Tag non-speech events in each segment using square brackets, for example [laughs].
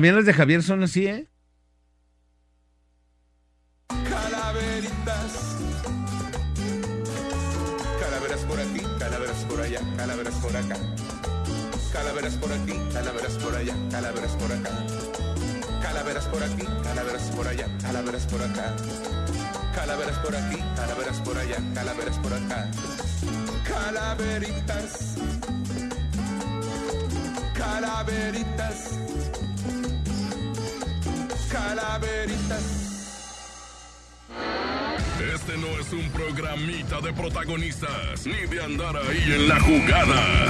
Bien, los de Javier son así, ¿eh? Calaveritas. Calaveras por aquí, calaveras por allá, calaveras por acá. Calaveras por aquí, calaveras por allá, calaveras por acá. Calaveras por aquí, calaveras por allá, calaveras por acá. Calaveras por aquí, calaveras por allá, calaveras por acá. Calaveritas. Calaveritas. Este no es un programita de protagonistas ni de andar ahí en la jugada.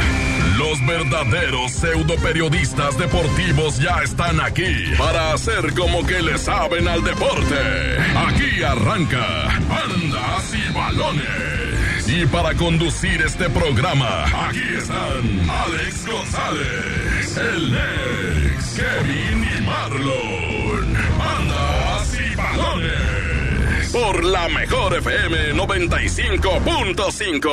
Los verdaderos pseudo periodistas deportivos ya están aquí para hacer como que le saben al deporte. Aquí arranca Andas y Balones. Y para conducir este programa, aquí están Alex González, el Nex, Kevin y Marlon. Por la mejor FM 95.5.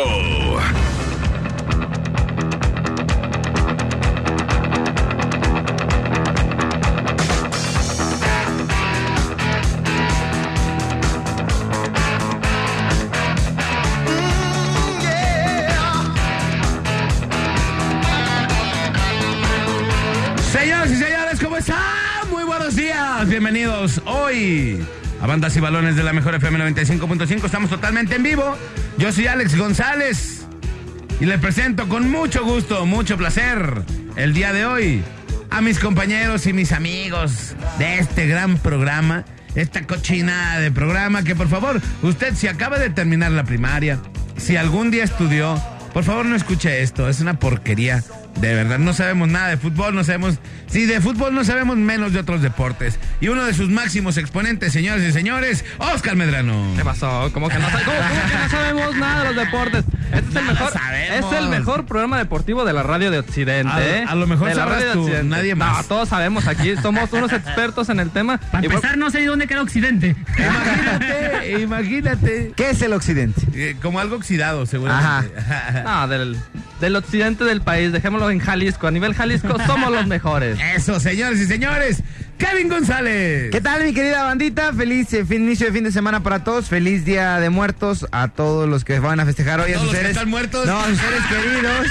Señoras y señores, ¿cómo están? Muy buenos días. Bienvenidos hoy Bandas y Balones de la Mejor FM 95.5. Estamos totalmente en vivo. Yo soy Alex González y le presento con mucho gusto, mucho placer el día de hoy a mis compañeros y mis amigos de este gran programa, esta cochinada de programa que por favor, usted si acaba de terminar la primaria, si algún día estudió, por favor no escuche esto, es una porquería. De verdad, no sabemos nada de fútbol, no sabemos. Sí, de fútbol no sabemos menos de otros deportes. Y uno de sus máximos exponentes, señores y señores, Oscar Medrano. ¿Qué pasó? ¿Cómo que no, sa- cómo- cómo que no sabemos nada de los deportes? Este es el mejor, sabemos. es el mejor programa deportivo de la radio de Occidente. A- ¿eh? a lo mejor de la radio de Occidente. nadie más. No, todos sabemos aquí, somos unos [laughs] expertos en el tema. Para empezar, no sé dónde queda Occidente. Imagínate, imagínate. ¿Qué es el occidente? Eh, como algo oxidado, seguramente. [laughs] no, del, del occidente del país, dejémoslo en Jalisco. A nivel Jalisco [laughs] somos los mejores. Eso, señores y señores, Kevin González. ¿Qué tal, mi querida bandita? Feliz eh, fin, inicio de fin de semana para todos. Feliz Día de Muertos a todos los que van a festejar hoy. A, todos sus los que seres están muertos? No, a sus seres queridos.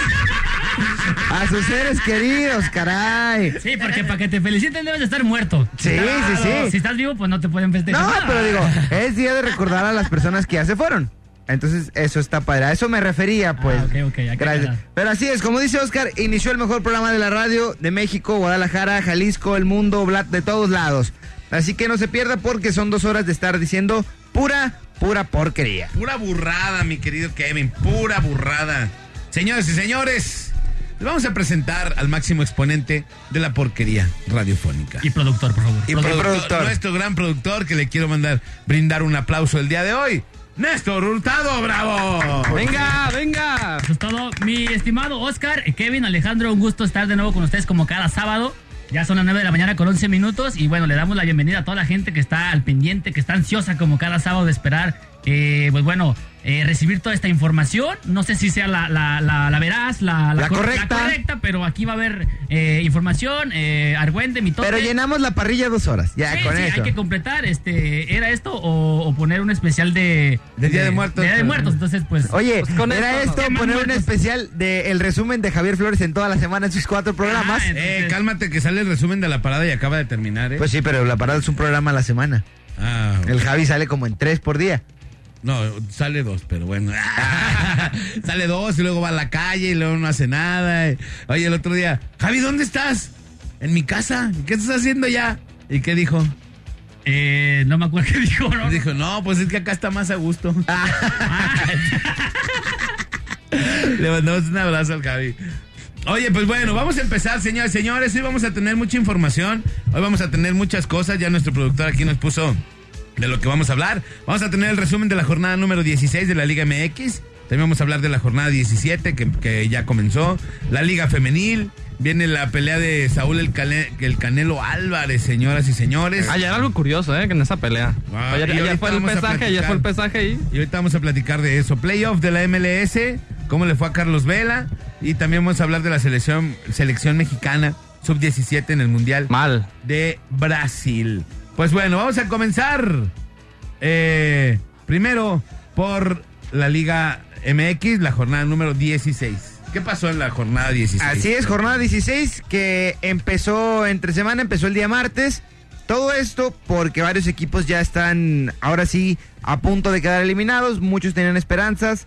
A sus seres queridos, caray. Sí, porque para que te feliciten debes de estar muerto. Sí, sí, sí. Si estás vivo, pues no te pueden festejar. No, pero digo, es día de recordar a las personas que ya se fueron. Entonces, eso está padre. A eso me refería, pues. Ah, ok, ok, ya Gracias. queda. Pero así es, como dice Oscar, inició el mejor programa de la radio de México, Guadalajara, Jalisco, el mundo, Bla- de todos lados. Así que no se pierda porque son dos horas de estar diciendo pura, pura porquería. Pura burrada, mi querido Kevin, pura burrada. Señores y señores, les vamos a presentar al máximo exponente de la porquería radiofónica. Y productor, por favor. Y productor. productor, nuestro gran productor que le quiero mandar brindar un aplauso el día de hoy, Néstor Hurtado, bravo. Venga, venga. Eso es todo. Mi estimado Oscar, Kevin, Alejandro, un gusto estar de nuevo con ustedes como cada sábado. Ya son las 9 de la mañana con 11 minutos y bueno, le damos la bienvenida a toda la gente que está al pendiente, que está ansiosa como cada sábado de esperar, eh, pues bueno, eh, recibir toda esta información. No sé si sea la, la, la, la veraz, la, La cor- correcta. correcta, pero aquí va a haber eh, información, eh, argüende, mitote. Pero llenamos la parrilla dos horas, ya Sí, con sí, eso. hay que completar, este, ¿era esto o, o poner un especial de... De Día de Muertos. Día de Muertos, entonces pues... Oye, Pues con era esto, poner un especial del resumen de Javier Flores en toda la semana en sus cuatro programas. Ah, Eh, cálmate que sale el resumen de la parada y acaba de terminar, ¿eh? Pues sí, pero la parada es un programa a la semana. Ah, El Javi sale como en tres por día. No, sale dos, pero bueno. [laughs] sale dos y luego va a la calle y luego no hace nada. Oye, el otro día, Javi, ¿dónde estás? En mi casa. ¿Qué estás haciendo ya? ¿Y qué dijo? Eh, no me acuerdo qué dijo, ¿no? Dijo, no, pues es que acá está más a gusto. [laughs] Le mandamos un abrazo al Javi. Oye, pues bueno, vamos a empezar, señores señores. Hoy vamos a tener mucha información. Hoy vamos a tener muchas cosas. Ya nuestro productor aquí nos puso de lo que vamos a hablar. Vamos a tener el resumen de la jornada número 16 de la Liga MX. También vamos a hablar de la jornada 17 que, que ya comenzó. La Liga Femenil. Viene la pelea de Saúl el, Cane- el Canelo Álvarez, señoras y señores. Ayer algo curioso, ¿eh? Que en esa pelea. Ah, ayer y ayer ahorita fue el pesaje, ayer fue el pesaje y... Y ahorita vamos a platicar de eso. Playoff de la MLS, cómo le fue a Carlos Vela. Y también vamos a hablar de la selección, selección mexicana sub-17 en el Mundial Mal. de Brasil. Pues bueno, vamos a comenzar eh, primero por la Liga MX, la jornada número 16. ¿Qué pasó en la jornada 16? Así es, jornada 16 que empezó entre semana, empezó el día martes. Todo esto porque varios equipos ya están ahora sí a punto de quedar eliminados, muchos tenían esperanzas.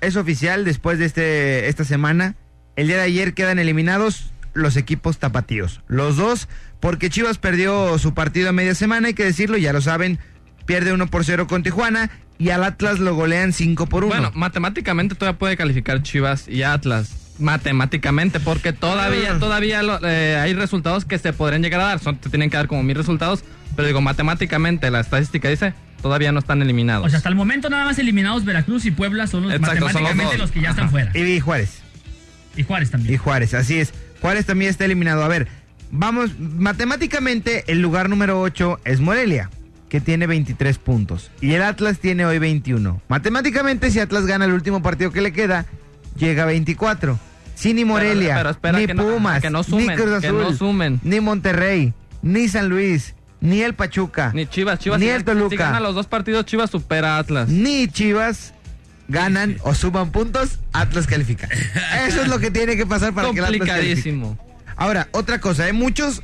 Es oficial después de este esta semana. El día de ayer quedan eliminados los equipos tapatíos. Los dos porque Chivas perdió su partido a media semana, hay que decirlo, ya lo saben, pierde 1 por 0 con Tijuana y al Atlas lo golean 5 por 1. Bueno, matemáticamente todavía puede calificar Chivas y Atlas. Matemáticamente, porque todavía, Ah. todavía lo- eh, hay resultados que se podrían llegar a dar. Son, te tienen que dar como mil resultados. Pero digo, matemáticamente, la estadística dice, todavía no están eliminados. O sea, hasta el momento nada más eliminados Veracruz y Puebla son los Exacto, son los matemáticamente los, que ya están fuera. y Juárez. Y Juárez también. Y Juárez, así es. Juárez también está eliminado. A ver, vamos, matemáticamente el lugar número 8 es Morelia, que tiene 23 puntos. Y el Atlas tiene hoy 21. Matemáticamente, si Atlas gana el último partido que le queda, llega a 24. Sí, ni Morelia, pero ni que no- Pumas, que no sumen, ni Cruz que Azul, no sumen. ni Monterrey, ni San Luis, ni el Pachuca, Ni Chivas, Chivas. Ni si- el Toluca. Si gana los dos partidos, Chivas supera a Atlas. ni Chivas ganan o suman puntos, Atlas califica. Eso es lo que tiene que pasar para que el Atlas califique. Ahora, otra cosa, ¿eh? muchos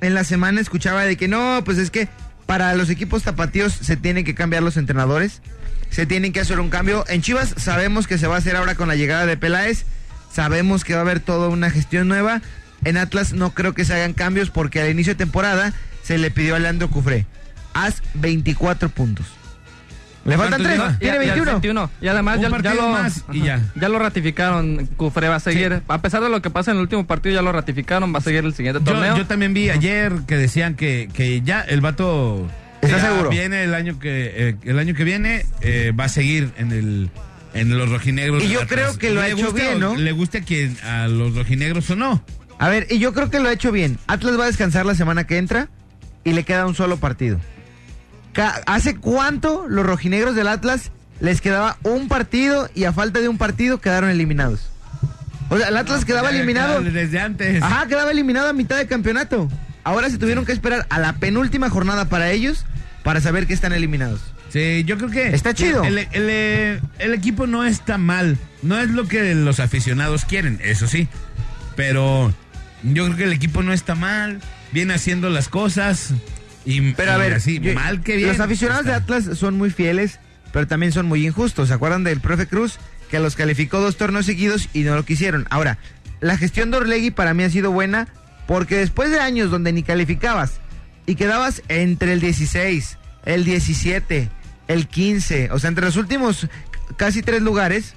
en la semana escuchaba de que no, pues es que para los equipos tapatíos se tienen que cambiar los entrenadores, se tienen que hacer un cambio. En Chivas sabemos que se va a hacer ahora con la llegada de Peláez, sabemos que va a haber toda una gestión nueva. En Atlas no creo que se hagan cambios porque al inicio de temporada se le pidió a Leandro Cufré, haz 24 puntos. Le faltan ¿Cuántos 3, lleva? tiene Y- y al 21. 21. Y además Un ya, ya lo, más y ya. [laughs] ya lo ratificaron. Cufre va a seguir. A pesar de lo que pasa en el último partido, ya lo ratificaron. Va a seguir el siguiente torneo. yo también vi ayer que decían que, que ya el vato ¿Está ya seguro? Viene el año que eh, el año que viene eh, va a seguir en el en los rojinegros. Y yo creo que lo ha hecho bien. Le guste a quien a los rojinegros o no. A ver, y yo creo que lo ha hecho bien. Atlas va a descansar la semana que entra y le queda un solo partido. ¿Hace cuánto los rojinegros del Atlas les quedaba un partido y a falta de un partido quedaron eliminados? O sea, el Atlas quedaba eliminado. desde antes. Ajá, quedaba eliminado a mitad de campeonato. Ahora se tuvieron que esperar a la penúltima jornada para ellos para saber que están eliminados. Sí, yo creo que Está chido. El, el- el equipo no está mal. No es lo que los aficionados quieren, eso sí. Pero yo creo que el equipo no está mal. Viene haciendo las cosas. Y, Pero a ver, así, yo- mal que bien. los aficionados de. Atlas son muy fieles, pero también son muy injustos. ¿Se acuerdan del profe Cruz que los calificó dos torneos seguidos y no lo quisieron? Ahora, la gestión de Orlegui para mí ha sido buena porque después de años donde ni calificabas y quedabas entre el 16, el 17, el 15, o sea, entre los últimos casi tres lugares,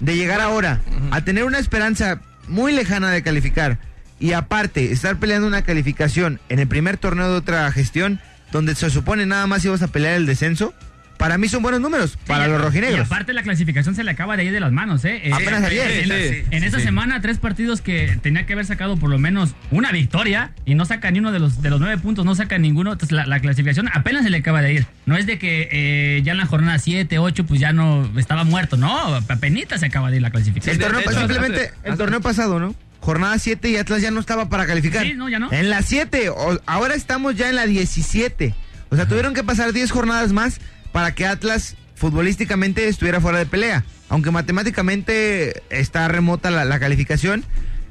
de llegar ahora a tener una esperanza muy lejana de calificar y aparte estar peleando una calificación en el primer torneo de otra gestión donde se supone nada más ibas a pelear el descenso, para mí son buenos números para los Y rojinegros. aparte la clasificación se le acaba de ir de las manos, ¿eh? Eh, Apenas eh, ayer. En, Sí, en sí, esta sí. semana, tres partidos que tenía que haber sacado por lo menos una victoria y no saca ni uno de los, de los nueve puntos, no saca ninguno. Entonces la, la clasificación apenas se le acaba de ir. No es de que eh, ya en la jornada 7, 8, pues ya no estaba muerto. No, apenas se acaba de ir la clasificación. el de- torneo, de hecho, simplemente hace- el hace- torneo pasado, ¿no? Jornada 7 y Atlas ya no estaba para calificar. Sí, no, ya no. En la 7, o- ahora estamos ya en la 17. O sea, tuvieron que pasar 10 jornadas más para que Atlas futbolísticamente estuviera fuera de pelea. Aunque matemáticamente está remota la, la calificación,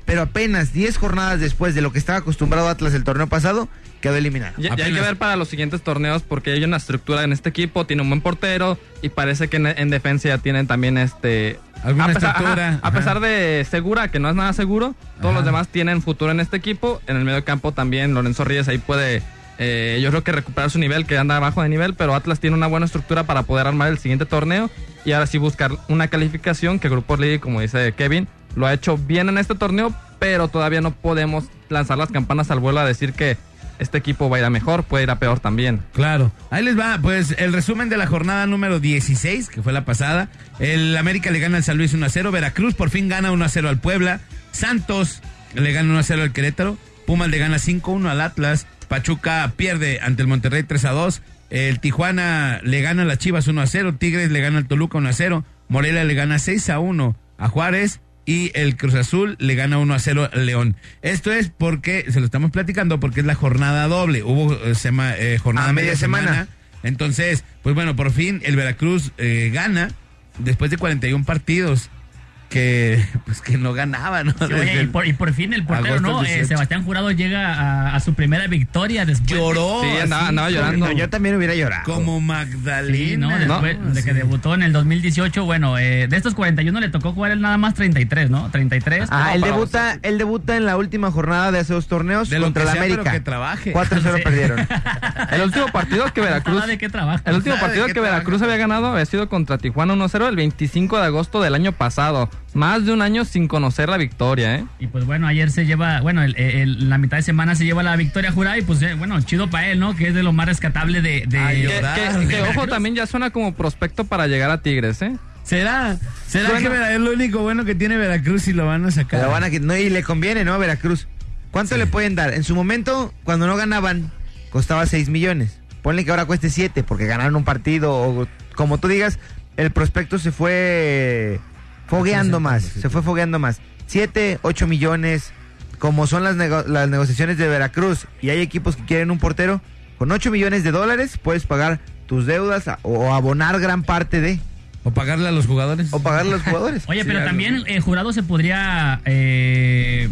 pero apenas 10 jornadas después de lo que estaba acostumbrado Atlas el torneo pasado, quedó eliminado. Ya, ya hay que ver para los siguientes torneos porque hay una estructura en este equipo, tiene un buen portero y parece que en, en defensa ya tienen también este... Alguna a pesar, estructura, ajá, a pesar de Segura, que no es nada seguro, todos Ajá. los demás tienen futuro en este equipo. En el medio campo también Lorenzo Ríos ahí puede, eh, yo creo que recuperar su nivel, que anda abajo de nivel, pero Atlas tiene una buena estructura para poder armar el siguiente torneo y ahora sí buscar una calificación que Grupo League, como dice Kevin, lo ha hecho bien en este torneo, pero todavía no podemos lanzar las campanas al vuelo a decir que este equipo va a ir a mejor, puede ir a peor también. Claro. Ahí les va, pues, el resumen de la jornada número 16, que fue la pasada. El América le gana al San Luis 1 a 0. Veracruz por fin gana 1 a 0 al Puebla. Santos le gana 1 a 0 al Querétaro. Pumas le gana 5 a 1 al Atlas. Pachuca pierde ante el Monterrey 3 a 2. El Tijuana le gana a las Chivas 1 a 0. Tigres le gana al Toluca 1 a 0. Morelia le gana 6 a 1 a Juárez. Y el Cruz Azul le gana 1 a 0 al León. Esto es porque, se lo estamos platicando, porque es la jornada doble. Hubo eh, sema- eh, jornada media, media semana. semana. Entonces, pues bueno, por fin el Veracruz eh, gana después de 41 partidos que pues que no ganaba, ¿no? Sí, oye, y, por, y por fin el portero, ¿no? Eh, 18. Sebastián Jurado llega a, a su primera victoria después. de- lloró. Sí, andaba- andaba llorando. No, yo también hubiera llorado. Como Sí, Magdalena. ¿no? Después de que debutó en el 2018, bueno, eh, de estos 41 le tocó jugar él nada más 33, ¿no? 33. Ah, él debuta, él debuta en la última jornada de dos torneos De contra la América. que trabaje. 4-0 Sí. perdieron. [laughs] El último partido que Veracruz. ¿De qué trabajo? El último ¿Sabe partido que Veracruz trabaja? había ganado había sido contra Tijuana 1-0 el 25 de agosto del año pasado. Más de un año sin conocer la victoria, ¿eh? Y pues bueno, ayer se lleva, bueno, el- el- la mitad de semana se lleva la victoria jurada y pues eh, bueno, chido para él, ¿no? Que es de lo más rescatable de... de- Ay, Que, llorar. que- de que, ojo, también ya suena como prospecto para llegar a Tigres, ¿eh? ¿Será? ¿Será Bueno. que Vera- es lo único bueno que tiene Veracruz y lo van a sacar? Pero van a que- no, y le conviene, ¿no? A Veracruz. ¿Cuánto le pueden dar? En su momento, cuando no ganaban, costaba 6 millones. Ponle que ahora cueste 7 porque ganaron un partido o como tú digas, el prospecto se fue fogueando más, se fue fogueando más. 7, 8 millones, como son las, nego- las negociaciones de Veracruz y hay equipos que quieren un portero, con 8 millones de dólares puedes pagar tus deudas a- o abonar gran parte de, O pagarle a los jugadores. o pagarle a los jugadores. [laughs] Oye, Sí, pero algo. también el jurado se podría eh,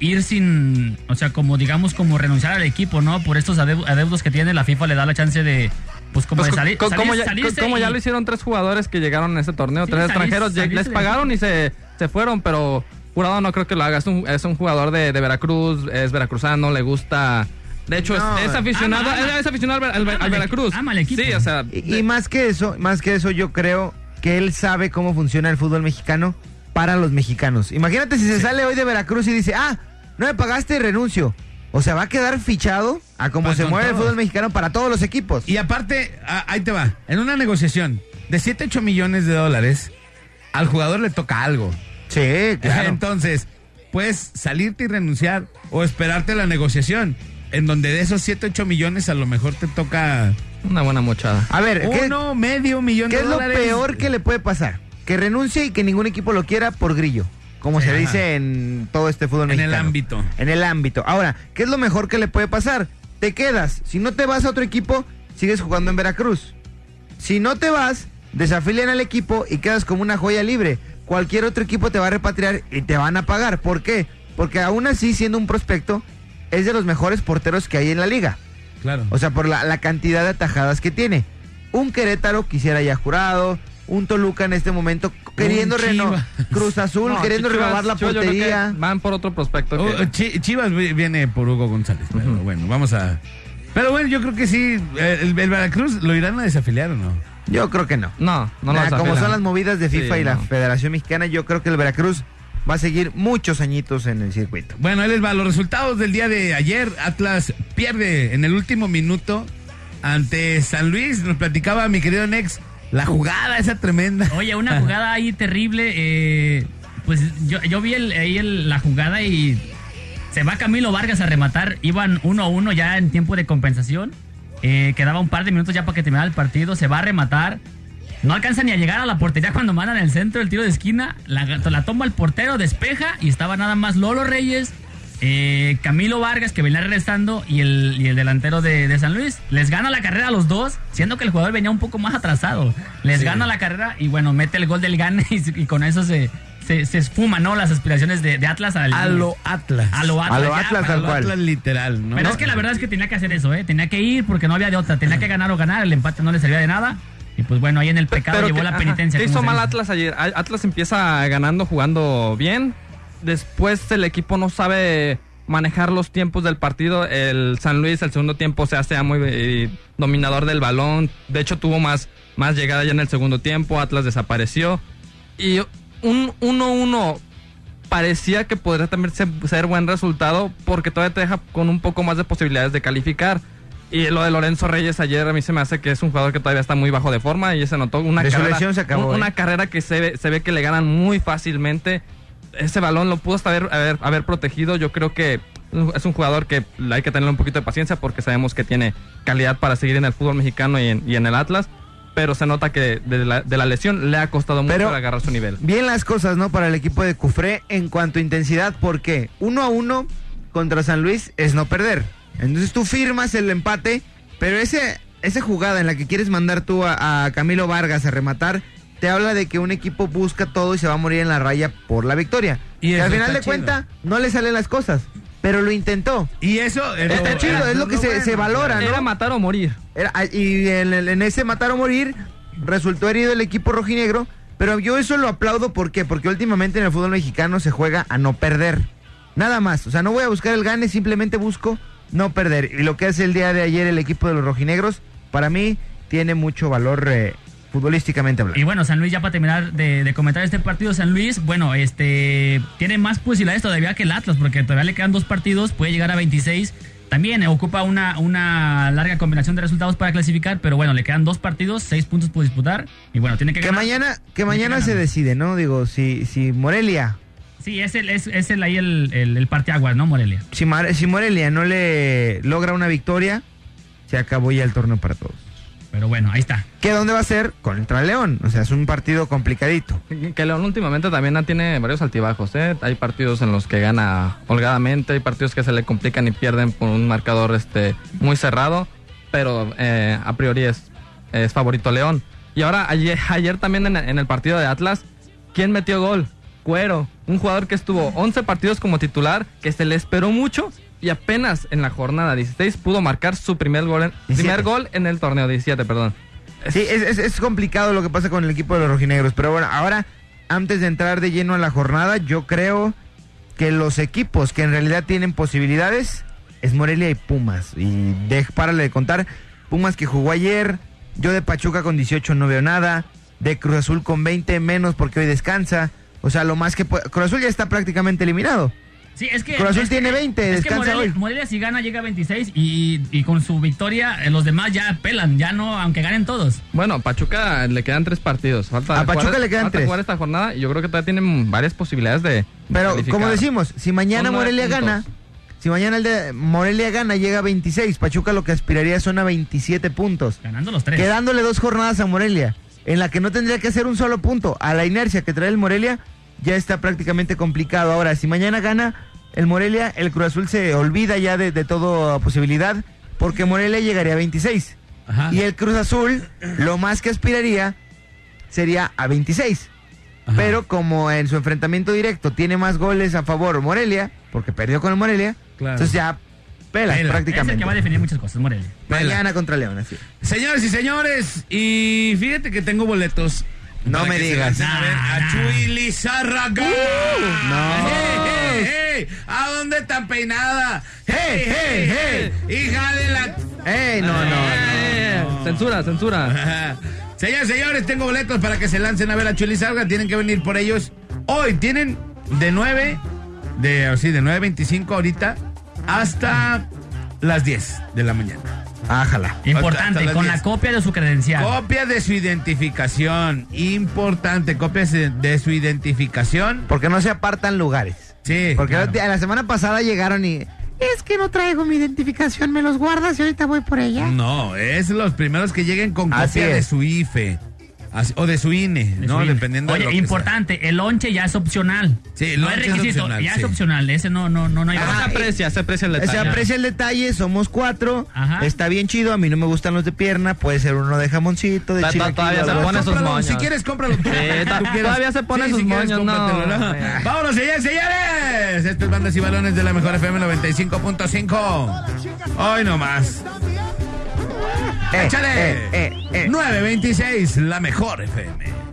ir sin, o sea, como digamos, como renunciar al equipo, ¿no? Por estos adeu- adeudos que tiene, la FIFA le da la chance de, pues como Pues, de salir. co- salir- como, ya, salirse como ya y- lo hicieron tres jugadores que llegaron a ese torneo, Sí, tres salir- extranjeros, les pagaron y se, se fueron, pero Jurado no creo que lo haga. Es un, es un jugador de, de Veracruz, es veracruzano, le gusta. De hecho, es- No, es, aficionado, ama, ama. es, es aficionado al, al- al Ama Veracruz. equi- ama el equipo. Sí, o sea, Y, y más que eso, más que eso, yo creo que él sabe cómo funciona el fútbol mexicano para los mexicanos. Imagínate si se sale hoy de Veracruz y dice, ah, no me pagaste, renuncio. O sea, va a quedar fichado a cómo se mueve el fútbol mexicano para todos los equipos. Y aparte, a- ahí te va. En una negociación de 7, 8 millones de dólares, al jugador le toca algo. Sí, claro. Entonces, puedes salirte y renunciar o esperarte la negociación. En donde de esos 7, 8 millones a lo mejor te toca una buena mochada. a ver, ¿qué, uno, medio millón qué de es lo dólares. peor que le puede pasar? Que renuncie y que ningún equipo lo quiera por grillo. Como Sí, se ajá. dice en todo este fútbol En el mexicano. ámbito. En el ámbito. Ahora, ¿qué es lo mejor que le puede pasar? Te quedas. Si no te vas a otro equipo, sigues jugando en Veracruz. Si no te vas, desafilian al equipo y quedas como una joya libre. Cualquier otro equipo te va a repatriar y te van a pagar. ¿Por qué? Porque aún así, siendo un prospecto, es de los mejores porteros que hay en la liga. Claro. O sea, por la, la cantidad de atajadas que tiene. Un Querétaro quisiera ya jurado. Un Toluca en este momento queriendo reno Chivas. Cruz Azul, No, queriendo Chivas- renovar la Chivas portería. Van por otro prospecto. Oh, que- Chivas vi- viene por Hugo González. Pero bueno, vamos a. Pero bueno, yo creo que sí. El, el Veracruz lo irán a desafiliar o no. Yo creo que no. no, no Nah, lo como son las movidas de FIFA Sí, y la. Federación Mexicana, yo creo que el Veracruz va a seguir muchos añitos en el circuito. Bueno, él les va. Los resultados del día de ayer. Atlas pierde en el último minuto ante San Luis. Nos platicaba mi querido Nex la jugada esa tremenda. Oye, una jugada ahí terrible. eh, pues yo, yo vi el- ahí el- la jugada y se va Camilo Vargas a rematar. Iban 1 a 1 ya en tiempo de compensación. Eh, quedaba un par de minutos ya para que terminara el partido. Se va a rematar. No alcanza ni a llegar a la portería cuando mandan el centro, el tiro de esquina. La, la toma el portero, despeja y estaba nada más Lolo Reyes, eh, Camilo Vargas que venía regresando y el, y el delantero de, de San Luis. Les gana la carrera a los dos, siendo que el jugador venía un poco más atrasado. Les gana la carrera y bueno, mete el gol del gane [laughs] y, y con eso se, se, se esfuma, ¿no? Las aspiraciones de, de Atlas al, A lo Atlas. a lo Atlas. A lo ya, Atlas, para tal A lo cual. Atlas literal, ¿no? pero es que la verdad es que tenía que hacer eso, ¿eh? Tenía que ir porque no había de otra. Tenía que ganar o ganar. El empate no le servía de nada. Y pues bueno, ahí en el pecado llevó que- la ajá, penitencia. ¿Qué hizo mal dice. Atlas ayer? Atlas empieza ganando, jugando bien. Después el equipo no sabe manejar los tiempos del partido. El San Luis, el segundo tiempo, se hace muy eh, dominador del balón. De hecho, tuvo más, más llegada ya en el segundo tiempo. Atlas desapareció. Y un 1-1 parecía que podría también ser, ser buen resultado porque todavía te deja con un poco más de posibilidades de calificar. Y lo de Lorenzo Reyes ayer a mí se me hace que es un jugador que todavía está muy bajo de forma y se notó una De carrera, lesión se acabó, un- una ¿eh? carrera que se ve, se ve que le ganan muy fácilmente. Ese balón lo pudo hasta haber, haber, haber protegido. Yo creo que es un jugador que hay que tener un poquito de paciencia porque sabemos que tiene calidad para seguir en el fútbol mexicano y en, y en el Atlas. pero se nota que de la, de la lesión le ha costado mucho Pero- agarrar su nivel. Bien las cosas, ¿no? Para el equipo de Cufré en cuanto a intensidad, porque uno a uno contra San Luis es no perder. Entonces tú firmas el empate, pero ese, esa jugada en la que quieres mandar tú a, a Camilo Vargas a rematar, te habla de que un equipo busca todo y se va a morir en la raya por la victoria. Y al final de cuenta, no le salen las cosas, pero lo intentó. Y eso es Está chido, es lo que se- bueno. se valora, ¿no? Era matar o morir. Era- ah, y en ese matar o morir resultó herido el equipo rojinegro, pero yo eso lo aplaudo ¿por qué? Porque últimamente en el fútbol mexicano se juega a no perder. Nada más, o sea, no voy a buscar el gane, simplemente busco no perder. Y lo que hace el día de ayer el equipo de los rojinegros, para mí tiene mucho valor eh, futbolísticamente hablando. Y bueno, San Luis, ya para terminar de, de comentar este partido, San Luis, bueno, este tiene más posibilidades todavía que el Atlas, porque todavía le quedan dos partidos, puede llegar a 26. También ocupa una, una larga combinación de resultados para clasificar, pero bueno, le quedan dos partidos, seis puntos por disputar. Y bueno, tiene que Que ganar. mañana, que mañana se decide, ¿no? Digo, si, si Morelia, Sí, es el, es, es el ahí el, el, el parteaguas, ¿no, Morelia? si, Mar- si Morelia no le logra una victoria, se acabó ya el torneo para todos. Pero bueno, ahí está. ¿Qué dónde va a ser? Contra León. O sea, es un partido complicadito. Que León últimamente también tiene varios altibajos. ¿eh? Hay partidos en los que gana holgadamente, hay partidos que se le complican y pierden por un marcador este muy cerrado, pero eh, a priori es, es favorito León. Y ahora, ayer, ayer también en, en el partido de Atlas, ¿quién metió gol? Cuero, un jugador que estuvo 11 partidos como titular, que se le esperó mucho y apenas en la jornada 16 pudo marcar su primer gol en, 17. primer gol en el torneo 17, perdón. Sí, es, es- es complicado lo que pasa con el equipo de los rojinegros. Pero bueno, ahora, antes de entrar de lleno a la jornada, yo creo que los equipos que en realidad tienen posibilidades es Morelia y Pumas. Y de, párale de contar, Pumas que jugó ayer, yo de Pachuca con 18 no veo nada, de Cruz Azul con 20 menos porque hoy descansa. O sea, lo más que puede- Cruz Azul ya está prácticamente eliminado. Sí, es que. Cruz Azul es que- tiene 20, es que descansa Morelia, hoy. Morelia si gana llega a 26 y, y con su victoria eh, los demás ya pelan, ya no, aunque ganen todos. Bueno, Pachuca le quedan tres partidos. Falta A Pachuca jugar- le quedan falta tres. jugar esta jornada y yo creo que todavía tienen varias posibilidades de. Pero como decimos, si mañana Morelia puntos. gana, si mañana el de Morelia gana, llega a 26. Pachuca lo que aspiraría son a 27 puntos. Ganando los tres. Quedándole dos jornadas a Morelia, en la que no tendría que hacer un solo punto. A la inercia que trae el Morelia, ya está prácticamente complicado. Ahora, si mañana gana el Morelia, el Cruz Azul se olvida ya de, de toda posibilidad, porque Morelia llegaría a 26. Ajá. Y el Cruz Azul, lo más que aspiraría sería a 26. Ajá. Pero como en su enfrentamiento directo tiene más goles a favor Morelia, porque perdió con el Morelia, Claro. entonces ya pela, Pela. Es el prácticamente. que va a definir muchas cosas, Morelia. Mañana contra León, así. Señores y señores, y fíjate que tengo boletos. No me digas. lancen a ver a Nah, Chuy Lizárraga. no. ¡Hey, hey, hey! ¿A dónde está peinada? ¡Hey, hey, hey! ¡Hija de la... ¡Ey, no, no! Eh, Censura, censura. Ajá. [laughs] Señores, señores, tengo boletos para que se lancen a ver a Chuy Lizárraga. Tienen que venir por ellos. Hoy tienen de 9, de, sí, de 9.25 ahorita hasta las 10 de la mañana. Ájala. Hasta- Importante, con la 10. copia de su credencial. Copia de su identificación. Importante, copia de su identificación. Porque no se apartan lugares. Sí. Porque claro. la, la semana pasada llegaron y... Es que no traigo mi identificación, me los guardas y ahorita voy por ella. No, es los primeros que lleguen con Así copia de su IFE. Así- o de su INE, De ¿no? su INE. Dependiendo Oye, de lo que importante, el lonche ya es opcional. Sí, el no es lonche es requisito, opcional, ya sí. es opcional. Ese no, no, no, no hay Ajá, se aprecia, se aprecia el Se detalle. aprecia el detalle, somos cuatro. Ajá. Está bien chido, a mí no me gustan los de pierna, puede ser uno de jamoncito, de Ta- todavía se pone sus moños. Si quieres, cómpralo. tú. Sí, [laughs] todavía se pone sus moños, no. [laughs] Vámonos, señores, señores. Esto es Bandas y Balones de la Mejor FM 95.5. Hoy nomás. Eh, Échale. eh, eh, eh. 926, la Mejor FM.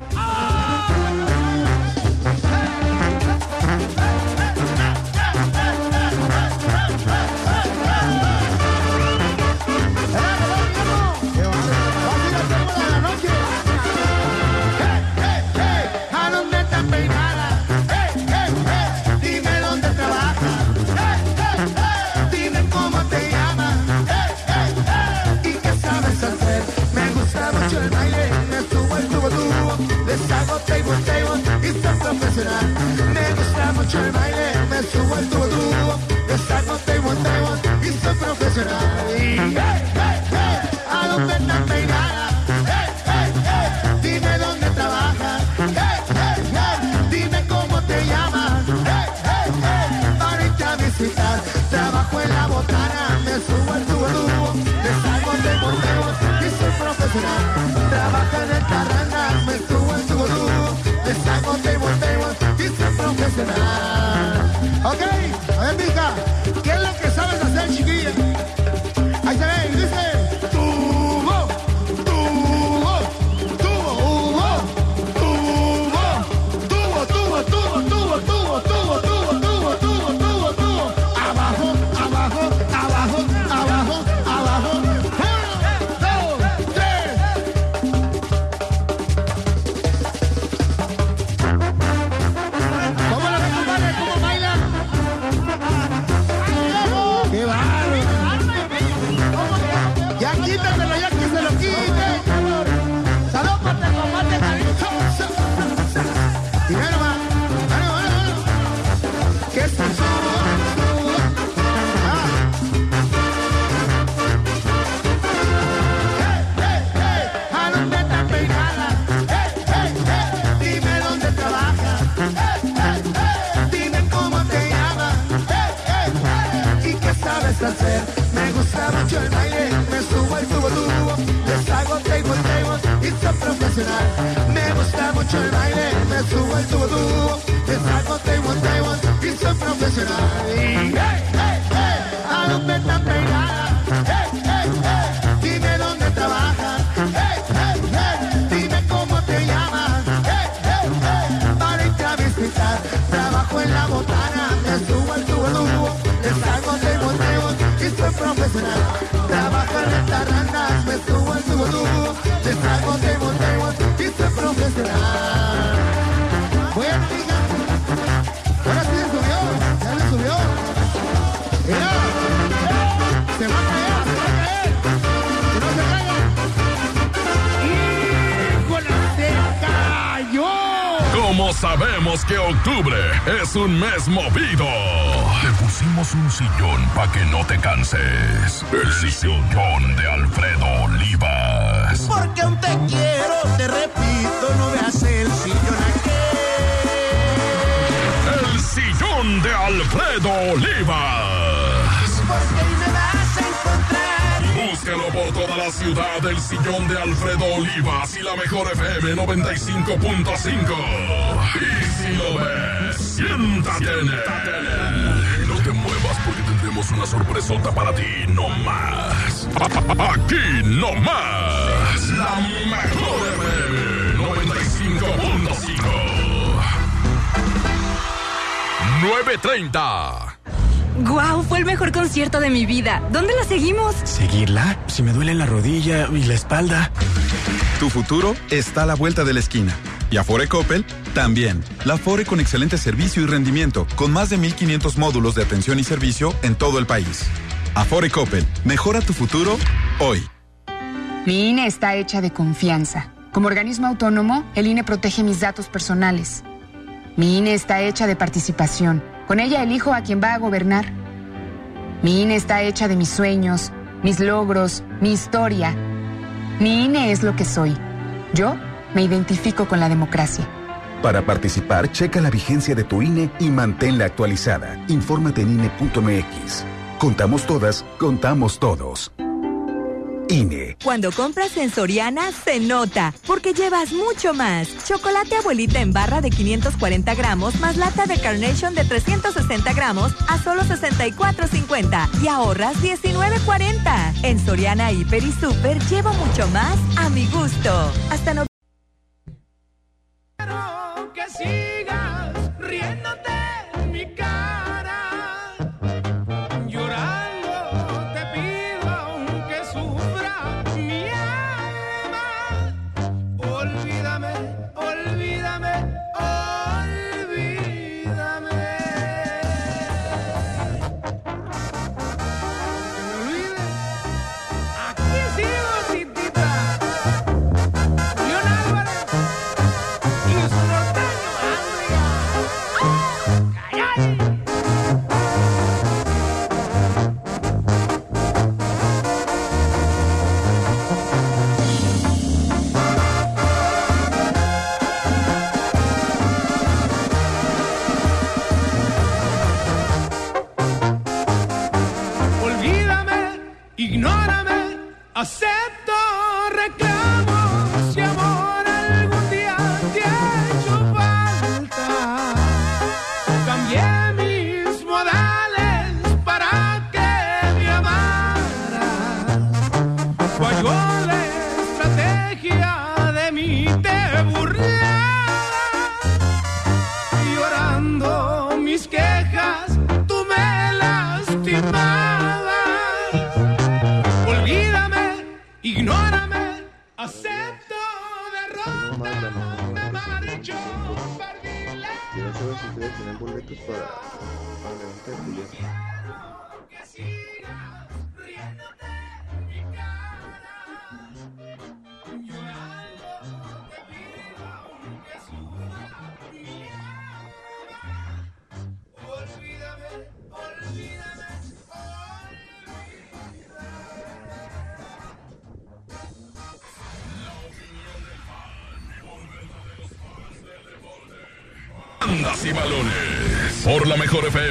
Internacional. Ok, amigos. Sabemos que octubre es un mes movido, le pusimos un sillón para que no te canses. El sillón de Alfredo Olivas. Porque aún te quiero, te repito, no veas el sillón aquel. El sillón de Alfredo Olivas. Porque ahí me vas a encontrar. Búscalo por toda la ciudad, el sillón de Alfredo Olivas y la mejor FM 95.5. Si lo ves, siéntate en él. No te muevas porque tendremos una sorpresota para ti, no más. Aquí no más. La mejor FM 95.5. 930. ¡Guau! Fue el mejor concierto de mi vida. ¿Dónde la seguimos? ¿Seguirla? Si me duele la rodilla y la espalda. Tu futuro está a la vuelta de la esquina. Y Afore Coppel también. La Afore con excelente servicio y rendimiento, con más de 1500 módulos de atención y servicio en todo el país. Afore Coppel, mejora tu futuro hoy. Mi INE está hecha de confianza. Como organismo autónomo, el INE protege mis datos personales. Mi INE está hecha de participación. Con ella elijo a quien va a gobernar. Mi INE está hecha de mis sueños, mis logros, mi historia. Mi INE es lo que soy. Yo me identifico con la democracia. Para participar, checa la vigencia de tu INE y manténla actualizada. Infórmate en INE.mx. Contamos todas, contamos todos. INE. Cuando compras en Soriana, se nota, porque llevas mucho más. Chocolate abuelita en barra de 540 gramos más lata de Carnation de 360 gramos a solo 64.50 y ahorras 19.40. En Soriana, Hiper y Super llevo mucho más a mi gusto. Hasta no sigas riéndote en mi cara.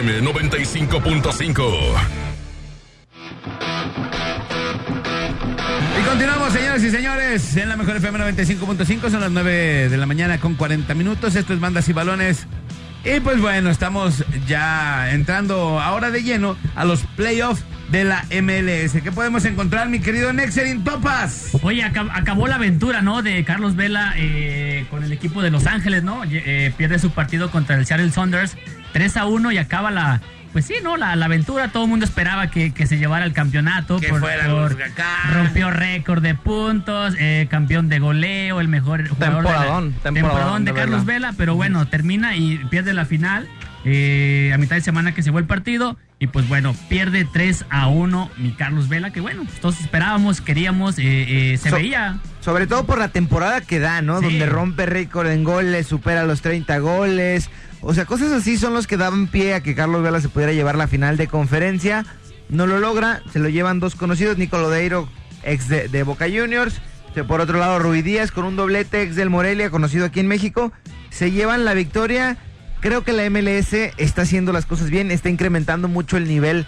FM 95.5. Y continuamos, señores y señores, en la mejor FM 95.5, son las 9 de la mañana con 40 minutos. Esto es Bandas y Balones. Y pues bueno, estamos ya entrando ahora de lleno a los playoffs de la MLS. ¿Qué podemos encontrar, mi querido Nexerin Topas? Oye, acab- acabó la aventura, ¿no? De Carlos Vela eh, con el equipo de Los Ángeles, ¿no? Eh, pierde su partido contra el Seattle Saunders 3 a 1 y acaba la. Pues sí, ¿no? La, la aventura, todo el mundo esperaba que, que se llevara el campeonato. Que los Gacán. Rompió récord de puntos, eh, campeón de goleo, el mejor jugador de la- Temporadón, temporadón temporadón de de Carlos Vela. Vela, pero bueno, termina y pierde la final. eh, a mitad de semana que se fue el partido. Y pues bueno, pierde 3 a 1 mi Carlos Vela, que bueno, pues, todos esperábamos, queríamos, eh, eh, se So- veía. Sobre todo por la temporada que da, ¿no? Sí. Donde rompe récord en goles, supera los 30 goles. O sea, cosas así son los que daban pie a que Carlos Vela se pudiera llevar la final de conferencia. No lo logra, se lo llevan dos conocidos, Nico Lodeiro, ex de, Boca Juniors. Por otro lado, Rui Díaz con un doblete, ex del Morelia, conocido aquí en México. Se llevan la victoria. Creo que la MLS está haciendo las cosas bien, está incrementando mucho el nivel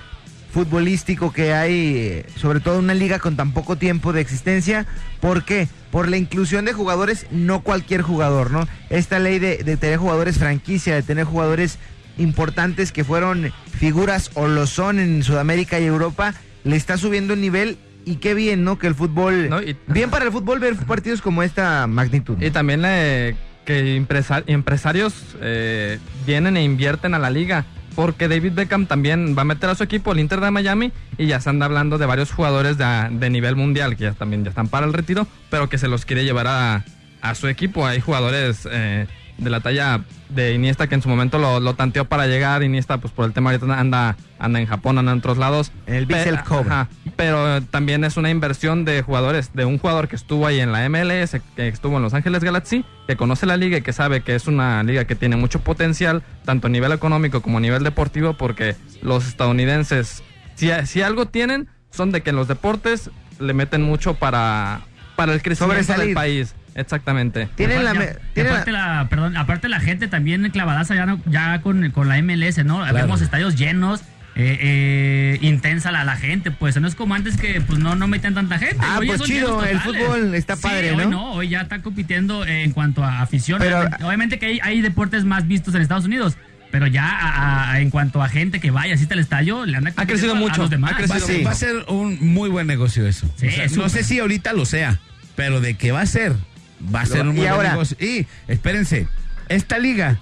futbolístico que hay, eh, sobre todo en una liga con tan poco tiempo de existencia. ¿Por qué? Por la inclusión de jugadores, no cualquier jugador, ¿no? Esta ley de, de tener jugadores franquicia, de tener jugadores importantes que fueron figuras o lo son en Sudamérica y Europa, le está subiendo el nivel y qué bien, ¿no? Que el fútbol... bien para el fútbol ver partidos como esta magnitud. Y también eh, que empresa- empresarios eh, vienen e invierten a la liga. Porque David Beckham también va a meter a su equipo, el Inter de Miami, y ya se anda hablando de varios jugadores de, nivel mundial que ya también ya están para el retiro, pero que se los quiere llevar a, a su equipo. Hay jugadores eh, de la talla de Iniesta que en su momento lo, lo tanteó para llegar. Iniesta, pues por el tema ahorita anda, anda en Japón, anda en otros lados. El Vissel ajá. Pero también es una inversión de jugadores, de un jugador que estuvo ahí en la MLS, que estuvo en Los Ángeles Galaxy, que conoce la liga y que sabe que es una liga que tiene mucho potencial, tanto a nivel económico como a nivel deportivo, porque los estadounidenses, si, si algo tienen, son de que en los deportes le meten mucho para, para el crecimiento del país. Exactamente. Tienen la... Tienen aparte, la, perdón, aparte la gente también clavadaza ya, no- ya con, con la MLS, ¿no? Vemos estadios llenos, eh, eh, intensa la, la gente, pues no es como antes que pues no, no meten tanta gente. Ah, Hoy pues chido, el fútbol está Sí, padre, hoy ¿no? hoy ya está compitiendo eh, en cuanto a afición. Pero- obviamente, obviamente que hay, hay deportes más vistos en Estados Unidos. Pero ya a- a- en cuanto a gente que vaya, asiste al estadio, le han crecido mucho, a los demás. ha crecido Va a, ser, va a ser un muy buen negocio eso. Sí, O sea, no sé si ahorita lo sea, pero de que va a ser, va a ser un y buen ahora- negocio. Y espérense, esta liga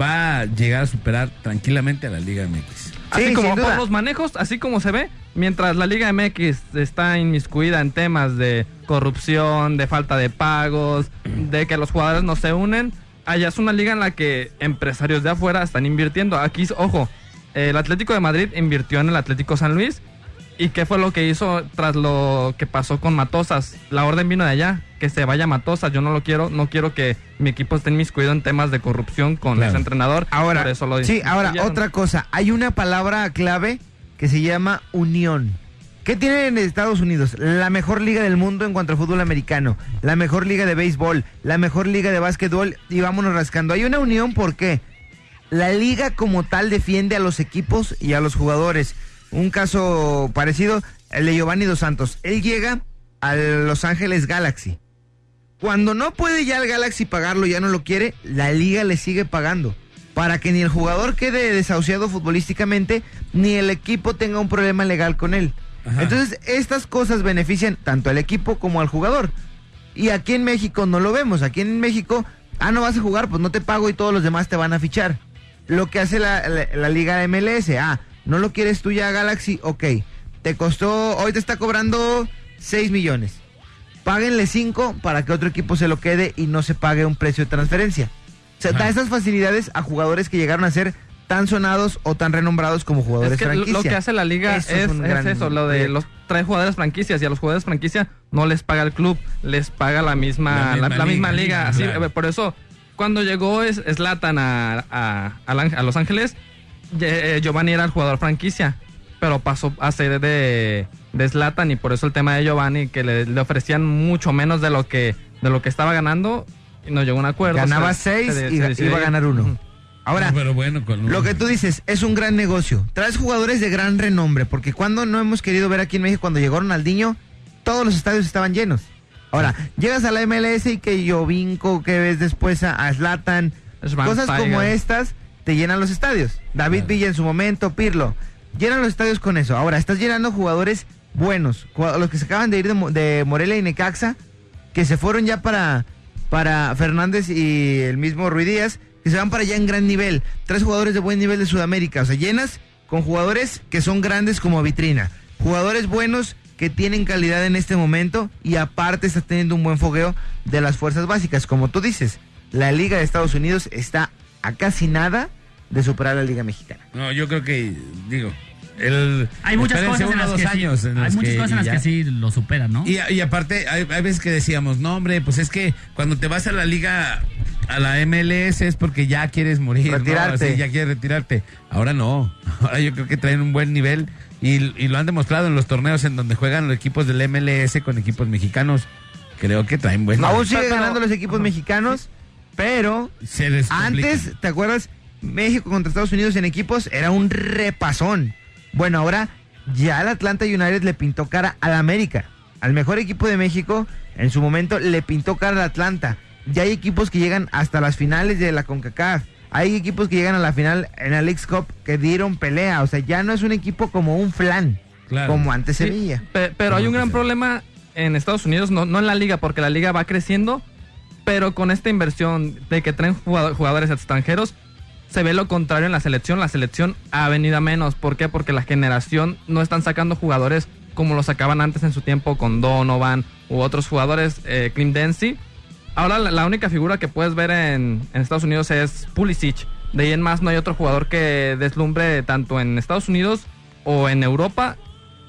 va a llegar a superar tranquilamente a la Liga MX. Así Sí, como por los manejos, así como se ve, mientras la Liga MX está inmiscuida en temas de corrupción, de falta de pagos, de que los jugadores no se unen, allá es una liga en la que empresarios de afuera están invirtiendo. Aquí, ojo, el Atlético de Madrid invirtió en el Atlético San Luis. ¿Y qué fue lo que hizo tras lo que pasó con Matosas? La orden vino de allá, que se vaya Matosas. Yo no lo quiero, no quiero que mi equipo esté inmiscuido en temas de corrupción con Claro. ese entrenador. Ahora, Por eso lo sí, ahora otra cosa. Hay una palabra clave que se llama unión. ¿Qué tienen en Estados Unidos? La mejor liga del mundo en cuanto al fútbol americano, la mejor liga de béisbol, la mejor liga de básquetbol y vámonos rascando. Hay una unión porque la liga como tal defiende a los equipos y a los jugadores. Un caso parecido, el de Giovanni Dos Santos. Él llega a Los Ángeles Galaxy. Cuando no puede ya el Galaxy pagarlo, ya no lo quiere, la liga le sigue pagando. Para que ni el jugador quede desahuciado futbolísticamente, ni el equipo tenga un problema legal con él. Entonces, estas cosas benefician tanto al equipo como al jugador. Y aquí en México no lo vemos. Aquí en México, ah, no vas a jugar, pues no te pago y todos los demás te van a fichar. Lo que hace la, la- la liga MLS, ah, no lo quieres tú ya Galaxy, ok. Te costó, hoy te está cobrando 6 millones. Páguenle 5 para que otro equipo se lo quede y no se pague un precio de transferencia. O sea, da esas facilidades a jugadores que llegaron a ser tan sonados o tan renombrados como jugadores Es que franquicia. lo que hace la liga Eso es, un es gran eso, lo de los trae jugadores franquicias y a los jugadores franquicia no les paga el club, les paga la misma La la, misma la misma liga, liga. Así, claro. eh, por eso cuando llegó es Slatan a, a, a Los Ángeles, eh, Giovanni era el jugador franquicia, pero pasó a ser de de Zlatan y por eso el tema de Giovanni que le, le ofrecían mucho menos de lo que de lo que estaba ganando y no llegó a un acuerdo. Ganaba Se- seis se- y se iba a ganar uno. Ahora, No, pero bueno, con un- lo que tú dices es un gran negocio. Traes jugadores de gran renombre, porque cuando no hemos querido ver aquí en México, cuando llegó Ronaldinho, todos los estadios estaban llenos. Ahora, llegas a la MLS y que Jovinko, que ves después a, Zlatan, cosas como estas te llenan los estadios. David Villa en su momento, Pirlo, llenan los estadios con eso. Ahora, estás llenando jugadores buenos, los que se acaban de ir de, de Morelia y Necaxa, que se fueron ya para, para Fernández y el mismo Ruiz Díaz, que se van para allá en gran nivel. Tres jugadores de buen nivel de Sudamérica. O sea, llenas con jugadores que son grandes como vitrina. Jugadores buenos que tienen calidad en este momento y aparte estás teniendo un buen fogueo de las fuerzas básicas. Como tú dices, la Liga de Estados Unidos está a casi nada de superar a la Liga Mexicana. No, yo creo que, digo, el, Hay muchas cosas en las dos que sí, años en hay los muchas que- cosas en y las ya. que sí lo superan, ¿no? Y, y aparte, hay, hay veces que decíamos, no, hombre, pues es que cuando te vas a la liga, a la MLS es porque ya quieres morir, ¿no? Retirarte. Así, ya quieres retirarte. Ahora no. [laughs] Ahora yo creo que traen un buen nivel y, y lo han demostrado en los torneos en donde juegan los equipos del MLS con equipos mexicanos. Creo que traen buen Aún nivel. sigue ganando los equipos mexicanos, pero Se antes, ¿te acuerdas? México contra Estados Unidos en equipos era un repasón. Bueno, ahora ya el Atlanta United le pintó cara al América. Al mejor equipo de México, en su momento le pintó cara al Atlanta. Ya hay equipos que llegan hasta las finales de la CONCACAF. Hay equipos que llegan a la final en la Leagues Cup que dieron pelea. O sea, ya no es un equipo como un flan, como antes se Sí, veía. pe- pero hay un gran problema en Estados Unidos, no, no en la liga, porque la liga va creciendo, pero con esta inversión de que traen jugado- jugadores extranjeros, se ve lo contrario en la selección. La selección ha venido a menos. ¿Por qué? Porque la generación no están sacando jugadores como lo sacaban antes en su tiempo con Donovan u otros jugadores, eh, Clint. Ahora la, única figura que puedes ver en Estados Unidos es Pulisic. De ahí en más no hay otro jugador que deslumbre tanto en Estados Unidos o en Europa.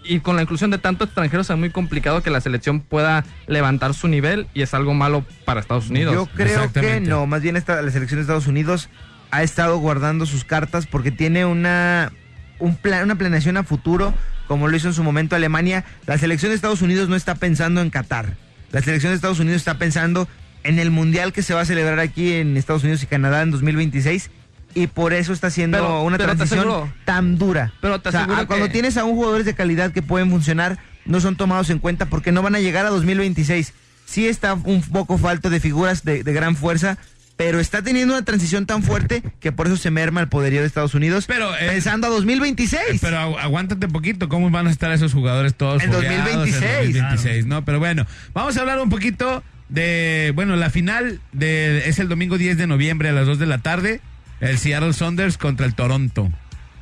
Y con la inclusión de tantos extranjeros es muy complicado que la selección pueda levantar su nivel y es algo malo para Estados Unidos. Yo creo que no, más bien esta, la selección de Estados Unidos ha estado guardando sus cartas porque tiene una, un plan, una planeación a futuro, como lo hizo en su momento Alemania. La selección de Estados Unidos no está pensando en Qatar. La selección de Estados Unidos está pensando en el Mundial que se va a celebrar aquí en Estados Unidos y Canadá en 2026. Y por eso está haciendo Pero- una pero transición tan dura. Pero te O sea, aseguro a- cuando tienes a un jugadores de calidad que pueden funcionar, no son tomados en cuenta porque no van a llegar a 2026. Sí está un poco falto de figuras de, de gran fuerza, pero está teniendo una transición tan fuerte que por eso se merma el poderío de Estados Unidos. Pero, eh, pensando a 2026. Pero agu- aguántate poquito, ¿cómo van a estar esos jugadores todos En fogueados 2026. En 2026, ¿no? Pero bueno, vamos a hablar un poquito de, bueno, la final de, es el domingo 10 de noviembre a las 2 de la tarde, el Seattle Saunders contra el Toronto.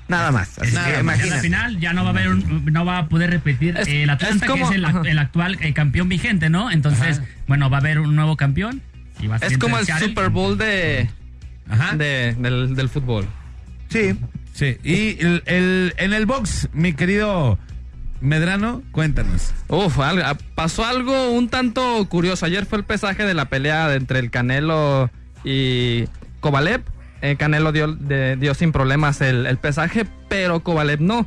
Nada más. Así Nada que más. En la imagínate. final ya no va a haber un- no va a poder repetir Es- el Atlanta es como- que es el, actual eh, campeón vigente, ¿no? Entonces, bueno, va a haber un nuevo campeón y va a Es como el Seattle- Super Bowl de, Ajá. de- del, del fútbol. Sí. Sí, y el, el- en el box, mi querido Medrano, cuéntanos. Uf, al- pasó algo un tanto curioso. Ayer fue el pesaje de la pelea entre el Canelo y Kovalev. Eh, Canelo dio, de- dio sin problemas el, el pesaje, pero Kovalev no.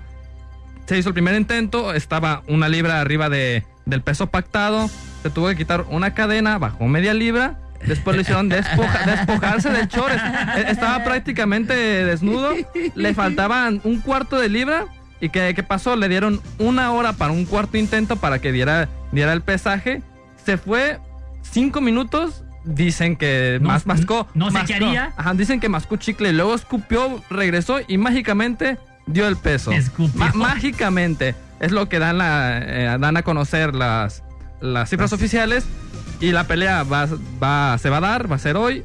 Se hizo el primer intento, estaba una libra arriba de, del peso pactado. Se tuvo que quitar una cadena, bajó media libra. Después le hicieron despoja- despojarse del chores. Estaba prácticamente desnudo. Le faltaban un cuarto de libra. ¿Y qué, qué pasó? Le dieron una hora para un cuarto intento para que diera, diera el pesaje. Se fue cinco minutos. Dicen que No, más mascó. no sé qué haría. Ajá, dicen que mascó chicle. Luego escupió, regresó y mágicamente dio el peso. Mágicamente. Es lo que dan, la, eh, dan a conocer las, las cifras oficiales. Y la pelea va, va, se va a dar, va a ser hoy.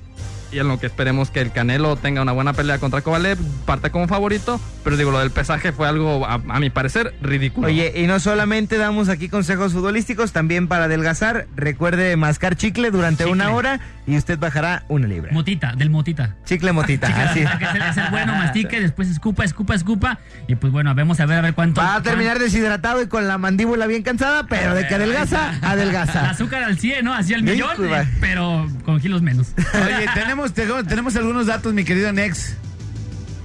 Y en lo que esperemos que el Canelo tenga una buena pelea contra Kovalev, parte como favorito. Pero digo, lo del pesaje fue algo, a, a mi parecer, ridículo. Oye, y no solamente damos aquí consejos futbolísticos, también para adelgazar, recuerde mascar chicle durante Chicle. una hora y usted bajará una libra. Motita, del motita. Chicle motita, Chicle, así. que es el, el bueno, mastique, después escupa, escupa, escupa. Y pues bueno, vamos a ver a ver cuánto. Va a terminar deshidratado y con la mandíbula bien cansada, pero de que adelgaza, El adelgaza. [laughs] azúcar al 100, ¿no? Así al millón, eh, pero con kilos menos. Oye, tenemos, tenemos, algunos datos, mi querido Nex.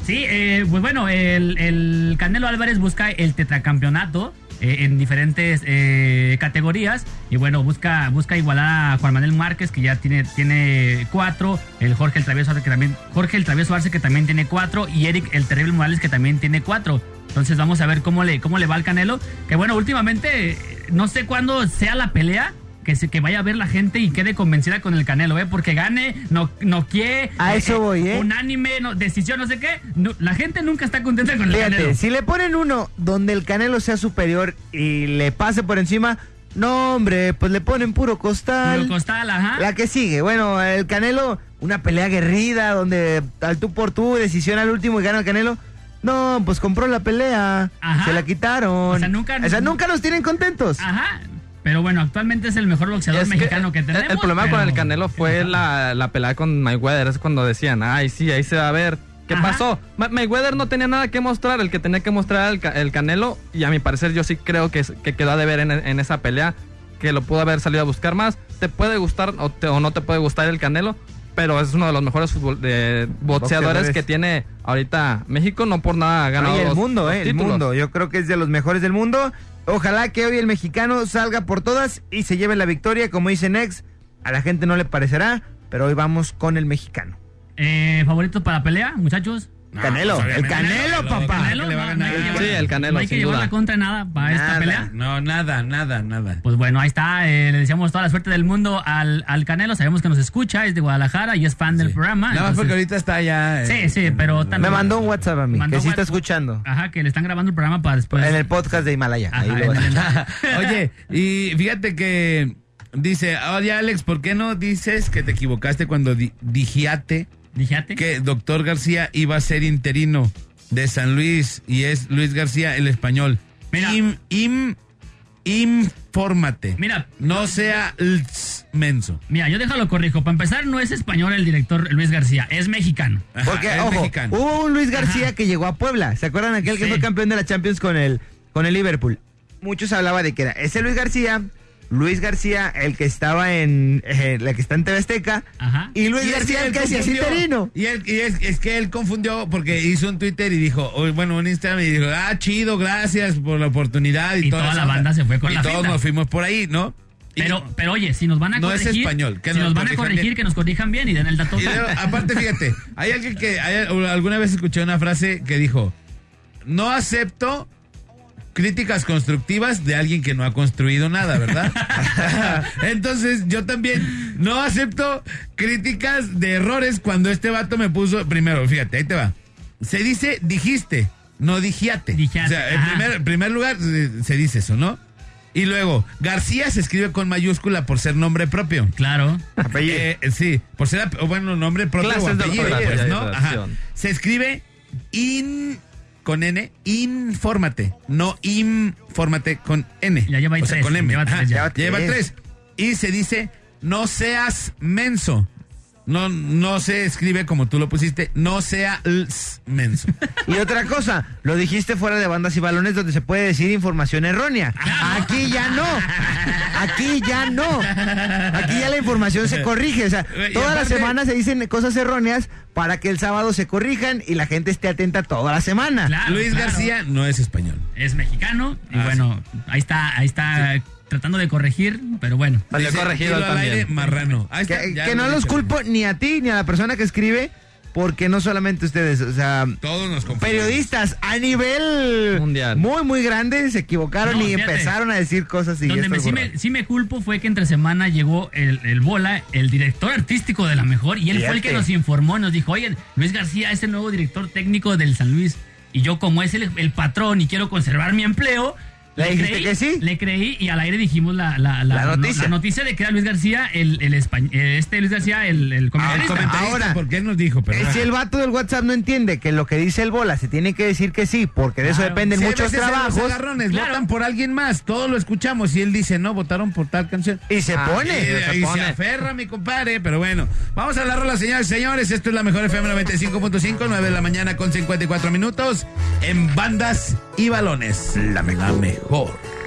Sí, eh, pues bueno, el, el Canelo Álvarez busca el tetracampeonato eh, en diferentes eh, categorías. Y bueno, busca, busca igualar a Juan Manuel Márquez, que ya tiene, tiene cuatro. El Jorge el Travieso Arce, que también, Jorge el Travieso que también tiene cuatro. Y Eric el Terrible Morales, que también tiene cuatro. Entonces vamos a ver cómo le, cómo le va al Canelo. Que bueno, últimamente, no sé cuándo sea la pelea. Que, se, que vaya a ver la gente y quede convencida con el Canelo, ¿eh? Porque gane, no, no quiere. A eso voy, ¿eh? Unánime, no, decisión, no sé qué. No, la gente nunca está contenta con el Fíjate, Canelo. si le ponen uno donde el Canelo sea superior y le pase por encima, no, hombre, pues le ponen puro costal. Puro costal, ajá. La que sigue, bueno, el Canelo, una pelea aguerrida donde al tú por tú, decisión al último y gana el Canelo. No, pues compró la pelea, Ajá. se la quitaron. O sea, nunca- O sea, nunca los tienen contentos. Ajá. Pero bueno, actualmente es el mejor boxeador Es que mexicano que, el- tenemos. El problema con pero- el Canelo fue la, la pelea con Mayweather. Es cuando decían, ay, sí, ahí se va a ver. ¿Qué Ajá. pasó? Ma- Mayweather no tenía nada que mostrar. El que tenía que mostrar era el, el Canelo. Y a mi parecer, yo sí creo que, que quedó a deber en, en esa pelea. Que lo pudo haber salido a buscar más. Te puede gustar o, te- o no te puede gustar el Canelo. Pero es uno de los mejores futbol- de boxeadores, Boxeadores. que tiene ahorita México. No por nada ganado Oye, el los- mundo, los eh, el títulos. mundo. Yo creo que es de los mejores del mundo. Ojalá que hoy el mexicano salga por todas y se lleve la victoria, como dice Nex. A la gente no le parecerá, pero hoy vamos con el mexicano. Eh, ¿Favorito para pelea, muchachos? Canelo, pues, el Canelo, papá. Canelo que le va a no, no hay ganar. que llevar- Sí, el Canelo, No hay que sin llevar duda. la contra nada para esta Nada. pelea. No, nada, nada, nada. Pues bueno, ahí está. eh, le deseamos toda la suerte del mundo al, al Canelo. Sabemos que nos escucha, es de Guadalajara y es fan del programa. Nada más porque ahorita está ya. eh, Sí, sí, pero Me también. mandó un WhatsApp a mí, que sí está escuchando. Ajá, que le están grabando el programa para después. En el podcast de Himalaya. Ajá, ahí lo el-. [laughs] Oye, y fíjate que dice, oye Alex, ¿por qué no dices que te equivocaste cuando di- dijiste Dijate. que doctor García iba a ser interino de San Luis y es Luis García el español? Mira. Im, im, infórmate. Mira. No sea menso. Mira, yo déjalo corrijo. Para empezar, no es español el director Luis García, es mexicano. Ajá, Porque, es ojo, mexicano. hubo un Luis García Ajá. que llegó a Puebla. ¿Se acuerdan aquel que fue campeón de la Champions con el, con el Liverpool? Muchos hablaban de que era ese Luis García, Luis García, el que estaba en, eh, la que está en TV Azteca, Ajá. y Luis Y es García, el que hacía interino. Y, él- y es, es que él confundió porque hizo un Twitter y dijo, bueno, un Instagram y dijo, ah, chido, gracias por la oportunidad. Y, Y toda la onda. banda se fue con y la todos finta. nos fuimos por ahí, ¿no? Pero, pero oye, si nos van a No es corregir. español, que si nos nos van a corregir, bien. que nos corrijan bien y den el dato. Luego, aparte, fíjate, hay alguien que hay- alguna vez escuché una frase que dijo, no acepto críticas constructivas de alguien que no ha construido nada, ¿verdad? [laughs] Entonces, yo también no acepto críticas de errores cuando este vato me puso, primero, fíjate, ahí te va. Se dice dijiste, no digiate. Digiate, O sea, en primer, lugar se, se dice eso, ¿no? Y luego, García se escribe con mayúscula por ser nombre propio. Claro. Eh, sí, por ser, bueno, nombre propio Clases o de apellido, ortografía pues, ¿no? Ajá. Se escribe in con N, infórmate, no infórmate con N. Ya lleva o sea, tres, con M. lleva tres ya. ya lleva tres. Y se dice, no seas menso. No, no se escribe como tú lo pusiste, no sea ls menso. [laughs] Y otra cosa, lo dijiste fuera de bandas y balones donde se puede decir información errónea. Aquí ya no. Aquí ya no. Aquí ya la información se corrige. O sea, todas las semanas se dicen cosas erróneas para que el sábado se corrijan y la gente esté atenta toda la semana. Claro, Luis claro. García no es español. Es mexicano. Y Ah, bueno, ahí está, ahí está tratando de corregir, pero bueno. Salió Dice, corregido "Dilo al también". aire, marrano. Ahí está, Que, ya que lo no los culpo ni a ti ni a la persona que escribe, porque no solamente ustedes, o sea, Todos nos periodistas a nivel Mundial. muy, muy grande se equivocaron No, y fíjate. empezaron a decir cosas y Donde me, sí, me, sí me culpo fue que entre semana llegó el, el Bola, el director artístico de la mejor, y él fue el que nos informó, nos dijo, oye, Luis García es el nuevo director técnico del San Luis. Y yo, como es el, el patrón y quiero conservar mi empleo, ¿Le dijiste que sí? Le creí y al aire dijimos la, la, La noticia. la noticia de que era Luis García, el, el eh, este Luis García, el, el Ah, el comentarista. comentarista, Ahora, porque él nos dijo, pero Eh, si el vato del WhatsApp no entiende que lo que dice el bola se tiene que decir que sí, porque de eso dependen Sí, muchos trabajos, Los agarrones Claro. votan por alguien más, todos lo escuchamos y él dice, no, votaron por tal canción. y se Ah, pone. Y, se y se pone. aferra mi compadre, pero bueno. Vamos a la rola, señores y señores. Esto es la mejor FM 95.5, 9 de la mañana con 54 minutos. En bandas y balones. La mejor. La mejor. Hall.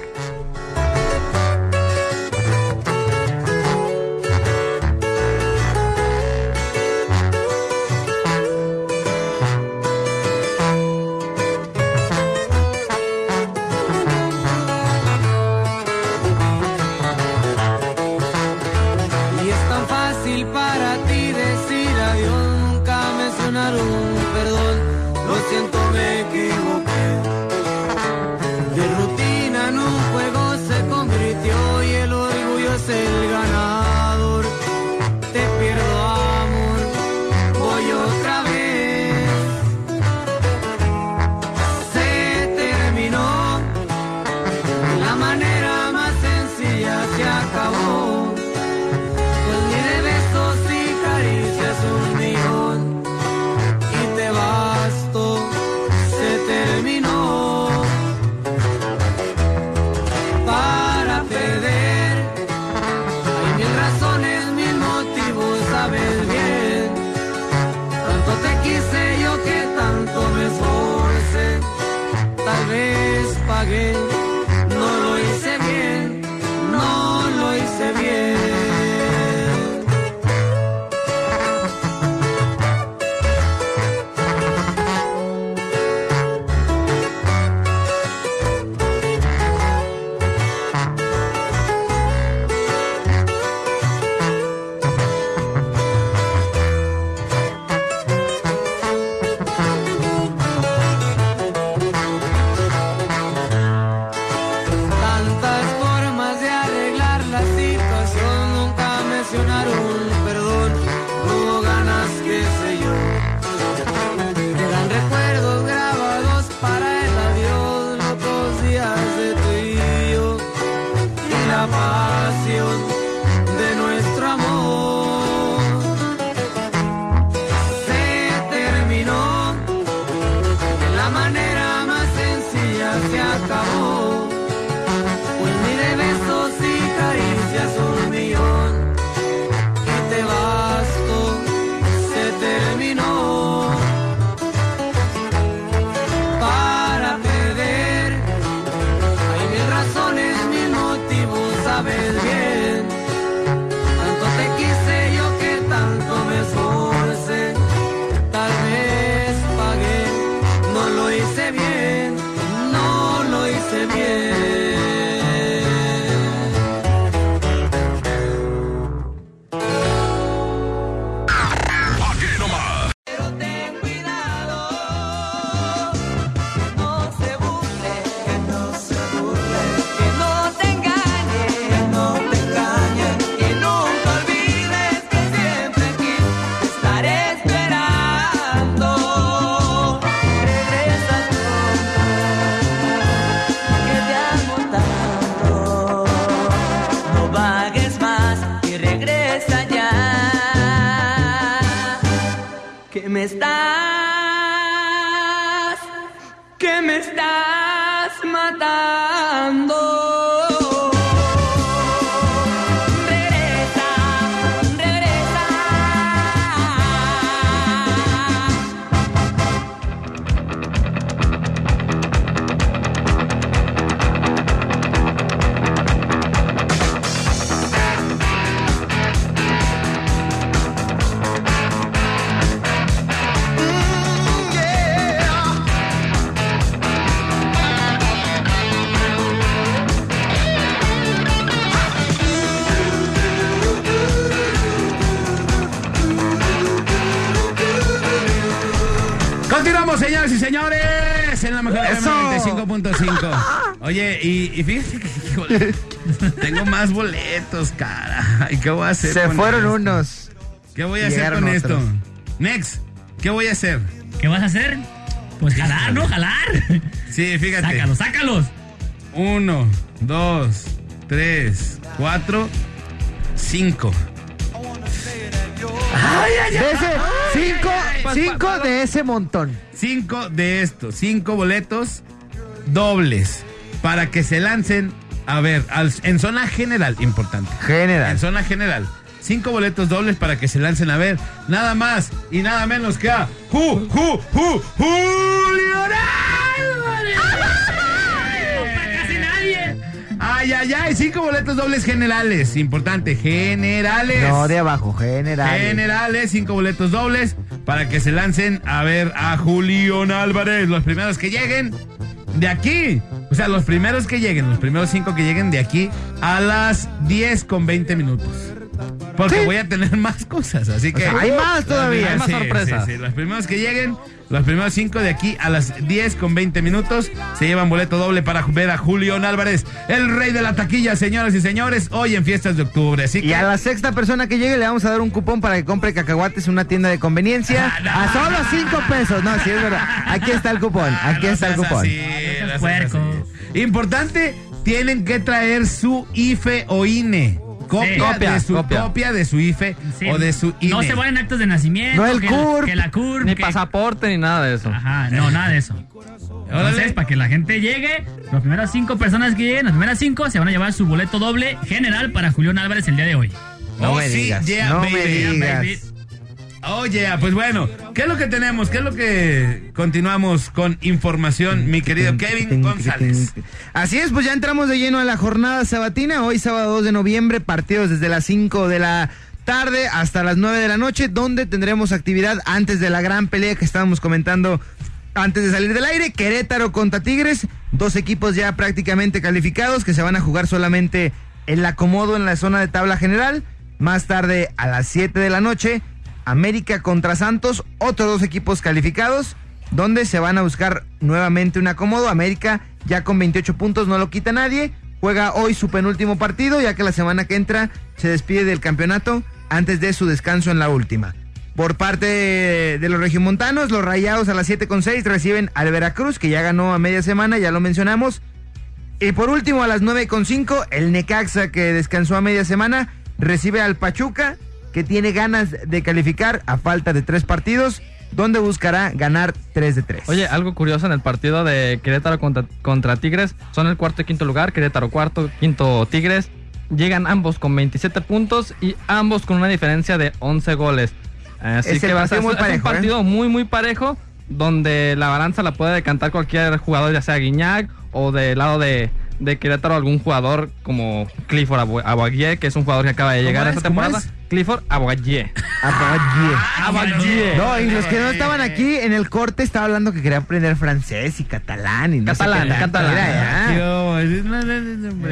No boletos, cara. ¿Y qué voy a hacer? Se con fueron esto? unos. ¿Qué voy a hacer con esto? Next, ¿qué voy a hacer? ¿Qué vas a hacer? Pues jalar, ¿no? Jalar. Sí, fíjate. Sácalos, sácalos. Uno, dos, tres, cuatro, cinco. De ese, cinco, cinco de ese montón. Cinco de estos, cinco boletos dobles para que se lancen, a ver, al- en zona general, importante. General. En zona general. Cinco boletos dobles para que se lancen a ver nada más y nada menos que a Ju, Ju, Ju, Julio Casi nadie. Ay, ay, ay, cinco boletos dobles generales. Importante, generales. No, de abajo, general. Generales, cinco boletos dobles para que se lancen a ver a Julián Álvarez. Los primeros que lleguen de aquí. O sea, los primeros que lleguen, los primeros cinco que lleguen de aquí a las 10 con 20 minutos. porque Sí. voy a tener [laughs] más cosas, así que... sea, hay más todavía. Hay más Sí, sorpresas. sí, sí. Los primeros que lleguen, los primeros cinco de aquí a las 10 con 20 minutos, se llevan boleto doble para ver a Julián Álvarez, el rey de la taquilla, señoras y señores, hoy en fiestas de octubre. Así Y que... a la sexta persona que llegue le vamos a dar un cupón para que compre cacahuates en una tienda de conveniencia [laughs] Ah, no. a solo cinco pesos. No, sí es verdad. Aquí está el cupón. Ah, Aquí no está el cupón. así, seas no puerco. Importante, tienen que traer su IFE o INE. Copia, Sí. Copia, de su copia. copia de su IFE Sí. o de su INE. No se valen actos de nacimiento. No el que, CURP. que la CURP. Ni que- pasaporte ni nada de eso. Ajá, no, nada de eso. Entonces, para que la gente llegue, las primeras cinco personas que lleguen, las primeras cinco se van a llevar su boleto doble general para Julián Álvarez el día de hoy. No Oh, me sí, digas, yeah, no baby, me yeah, Oye, pues bueno, ¿qué es lo que tenemos? ¿Qué es lo que continuamos con información, mi querido Kevin González? Así es, pues ya entramos de lleno a la jornada sabatina. Hoy sábado 2 de noviembre, partidos desde las 5 de la tarde hasta las 9 de la noche, donde tendremos actividad antes de la gran pelea que estábamos comentando antes de salir del aire. Querétaro contra Tigres, dos equipos ya prácticamente calificados que se van a jugar solamente el acomodo en la zona de tabla general. Más tarde a las 7 de la noche, América contra Santos, otros dos equipos calificados, donde se van a buscar nuevamente un acomodo. América ya con 28 puntos, no lo quita nadie. Juega hoy su penúltimo partido, ya que la semana que entra se despide del campeonato antes de su descanso en la última. Por parte de los regiomontanos, los rayados a las 7 con 6 reciben al Veracruz, que ya ganó a media semana, ya lo mencionamos. Y por último, a las 9 con 5, el Necaxa, que descansó a media semana, recibe al Pachuca, que tiene ganas de calificar a falta de tres partidos, donde buscará ganar 3 de 3. Oye, algo curioso en el partido de Querétaro contra, contra Tigres, son el cuarto y quinto lugar, Querétaro cuarto, quinto Tigres, llegan ambos con 27 puntos y ambos con una diferencia de 11 goles. Así Es que va a ser muy un ¿eh? partido muy muy parejo, donde la balanza la puede decantar cualquier jugador, ya sea Guiñac o del lado de, de Querétaro algún jugador como Clifford Abu- que es un jugador que acaba de llegar a es? esta ¿Cómo temporada. es? Clifford Abuaguié. Abagué. Abuaguié. No, y los que no estaban aquí en el corte estaba hablando que quería aprender francés y catalán y no sé Catalán, qué catalán.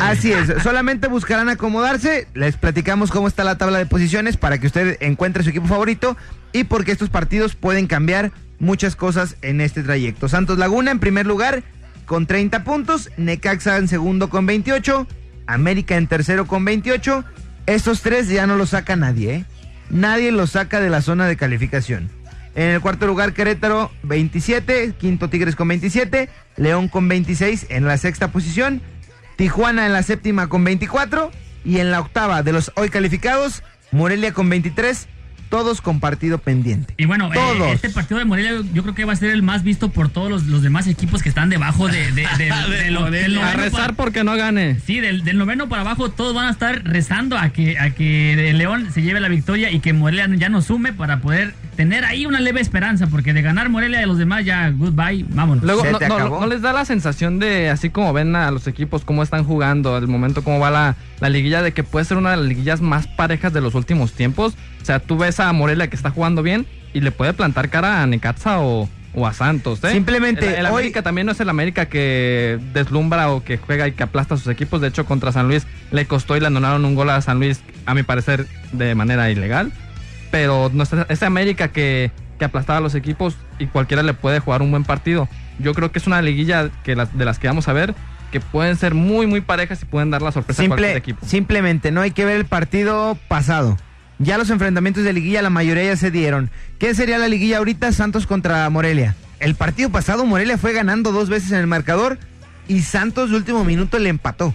Así es, solamente buscarán acomodarse. Les platicamos cómo está la tabla de posiciones para que usted encuentre su equipo favorito y porque estos partidos pueden cambiar muchas cosas en este trayecto. Santos Laguna en primer lugar con 30 puntos, Necaxa en segundo con 28, América en tercero con 28. Estos tres ya no los saca nadie, ¿eh? Nadie los saca de la zona de calificación. En el cuarto lugar, Querétaro, 27. Quinto, Tigres con 27. León con 26 en la sexta posición. Tijuana en la séptima con 24. Y en la octava de los hoy calificados, Morelia con 23. Todos con partido pendiente. Y bueno, eh, este partido de Morelia yo creo que va a ser el más visto por todos los, los demás equipos que están debajo de, de- de- [laughs] de lo- del A rezar para- porque no gane. Sí, del, del noveno para abajo todos van a estar rezando a que, a que León se lleve la victoria y que Morelia ya nos sume para poder tener ahí una leve esperanza, porque de ganar Morelia y los demás ya goodbye, vámonos. Luego, no, no- no les da la sensación de, así como ven a los equipos, cómo están jugando, el momento cómo va la, la liguilla, de que puede ser una de las liguillas más parejas de los últimos tiempos. O sea, tú ves a Morelia que está jugando bien y le puede plantar cara a Necaxa o, o a Santos. ¿eh? Simplemente, El, el hoy- América también no es el América que deslumbra o que juega y que aplasta a sus equipos. De hecho, contra San Luis le costó y le anularon un gol a San Luis, a mi parecer, de manera ilegal. Pero no es ese América que, que aplastaba a los equipos y cualquiera le puede jugar un buen partido. Yo creo que es una liguilla que las, de las que vamos a ver que pueden ser muy, muy parejas y pueden dar la sorpresa a cualquier Simple, equipo. simplemente, no hay que ver el partido pasado. Ya los enfrentamientos de liguilla, la mayoría ya se dieron. ¿Qué sería la liguilla ahorita? Santos contra Morelia. El partido pasado, Morelia fue ganando dos veces en el marcador y Santos de último minuto le empató.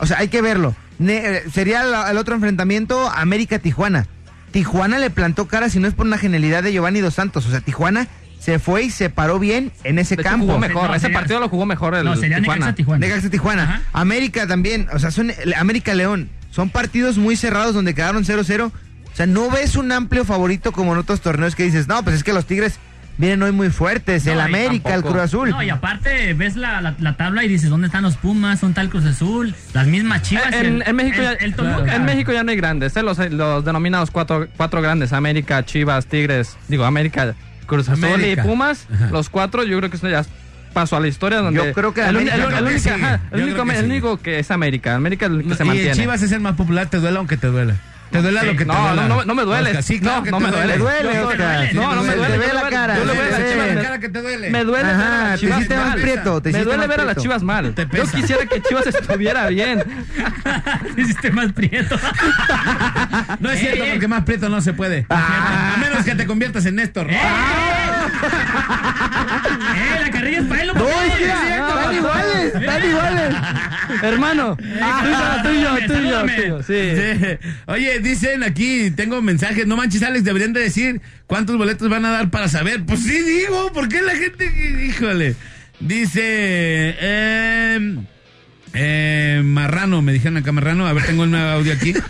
O sea, hay que verlo. Ne- eh, sería el otro enfrentamiento América-Tijuana. Tijuana le plantó cara si no es por una genialidad de Giovanni Dos Santos. O sea, Tijuana se fue y se paró bien en ese De campo. jugó mejor. No, Ese sería- partido lo jugó mejor el no, sería Tijuana. Necaxa Tijuana. Necaxa Tijuana. Ajá. América también, o sea, son el- América León. Son partidos muy cerrados donde quedaron 0-0. O sea, no ves un amplio favorito como en otros torneos que dices, no, pues es que los Tigres vienen hoy muy fuertes. el No, y América, el. Cruz Azul. No, y aparte ves la, la- la tabla y dices, ¿dónde están los Pumas? ¿Dónde está el Cruz Azul? Las mismas chivas. En, el- en México el- ya, el Toluca. en México ya no hay grandes, ¿eh? los, los denominados cuatro, cuatro grandes, América, Chivas, Tigres, digo América, Cruz Azul América. y Pumas, Ajá. los cuatro, yo creo que eso ya pasó a la historia donde Yo creo que el, el- el único, el que el es América, América es el que se mantiene. el Chivas es el más popular, te duela aunque te duela. ¿Te duele lo que te no, duela? no, no, no me duele. Sí, claro no, que no te me duele. Te duele, Oscar. No, no me Te duele. ve yo la cara, Yo le te veo a ve. la cara que te duele. Me duele ver a las te chivas mal. prieto, te Me duele ver a las chivas mal. Te Yo quisiera que Chivas estuviera bien. [laughs] Hiciste más prieto. [laughs] No es cierto, Eh, eh. porque más prieto no se puede. A menos que te conviertas en Néstor. [laughs] Para están iguales, están iguales. [laughs] Hermano, Ah, tú y yo, tú y yo, salúdame, tú y yo, salúdame. tú y yo, sí. Oye, dicen aquí, tengo mensajes, no manches Alex, deberían de decir cuántos boletos van a dar para saber. Pues sí digo, ¿por qué la gente, híjole? Dice, eh, eh, Marrano, me dijeron acá Marrano, a ver, tengo el nuevo audio aquí. [laughs]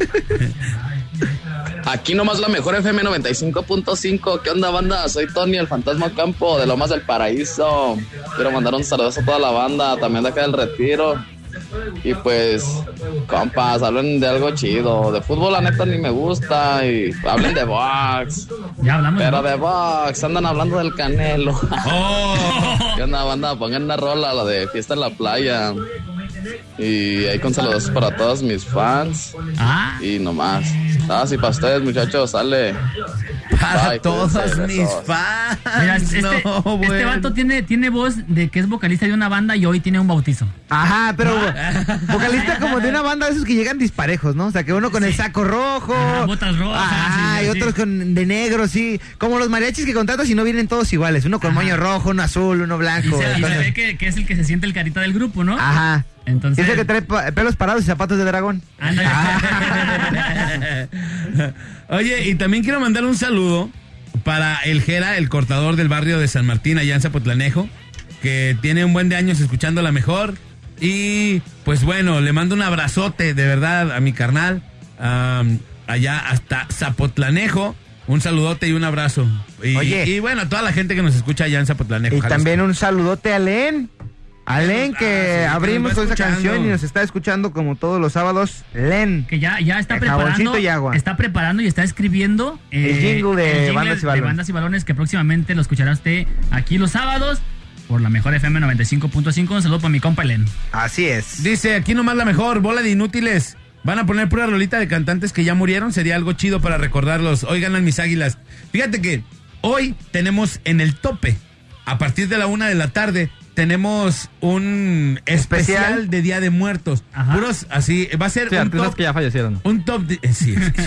Aquí nomás la mejor FM 95.5. ¿Qué onda, banda? Soy Tony, el fantasma campo de Lomas del Paraíso. Quiero mandar un saludo a toda la banda, también de acá del Retiro. Y pues, compas, hablen de algo chido. De fútbol, la neta, ni me gusta. Y hablen de box. Ya hablamos. Pero de box, andan hablando del canelo. Oh. [laughs] ¿Qué onda, banda? Pongan una rola, la de Fiesta en la Playa. Y ahí con saludos para todos mis fans. Ah, Y nomás. Ah, sí, para ustedes, muchachos, sale. Para Bye, todos cuídense, mis besos. fans. mira, este, no, este bueno. vato tiene, tiene voz de que es vocalista de una banda y hoy tiene un bautizo. Ajá, pero vocalista como de una banda de esos que llegan disparejos, ¿no? O sea, que uno con el saco rojo. Ajá, botas rojas, Ajá, sí, y sí. otros con de negro, sí. Como los mariachis que contratas y no vienen todos iguales. Uno con moño rojo, uno azul, uno Y blanco. se, y se ve que, que es el que se siente el carita del grupo, ¿no? Ajá. Entonces. Es el que trae pa- pelos parados y zapatos de dragón. Ándale. [laughs] Oye, y también quiero mandar un saludo para el Jera, el cortador del barrio de San Martín, allá en Zapotlanejo, que tiene un buen de años escuchando la mejor. Y pues bueno, le mando un abrazote de verdad a mi carnal, allá hasta Zapotlanejo. Un saludote y un abrazo. Y, Oye. y bueno, a toda la gente que nos escucha allá en Zapotlanejo. Y Jalisco. también un saludote a Len. A Len Ah, que sí, que abrimos con esa canción y nos está escuchando como todos los sábados. Len. que ya, ya está preparando. y agua. Está preparando y está escribiendo eh, El jingle de Bandas y Balones. Bandas y Balones que próximamente lo escuchará usted aquí los sábados por la mejor FM 95.5. Un saludo para mi compa Elen. Así es. Dice, aquí nomás la mejor, bola de inútiles. Van a poner pura rolita de cantantes que ya murieron. Sería algo chido para recordarlos. Hoy ganan mis águilas. Fíjate que hoy tenemos en el tope, a partir de la una de la tarde, tenemos un especial, Especial. de Día de Muertos. Ajá. Puros así, va a ser Sí, un top, que ya fallecieron. un top de- eh, sí, que.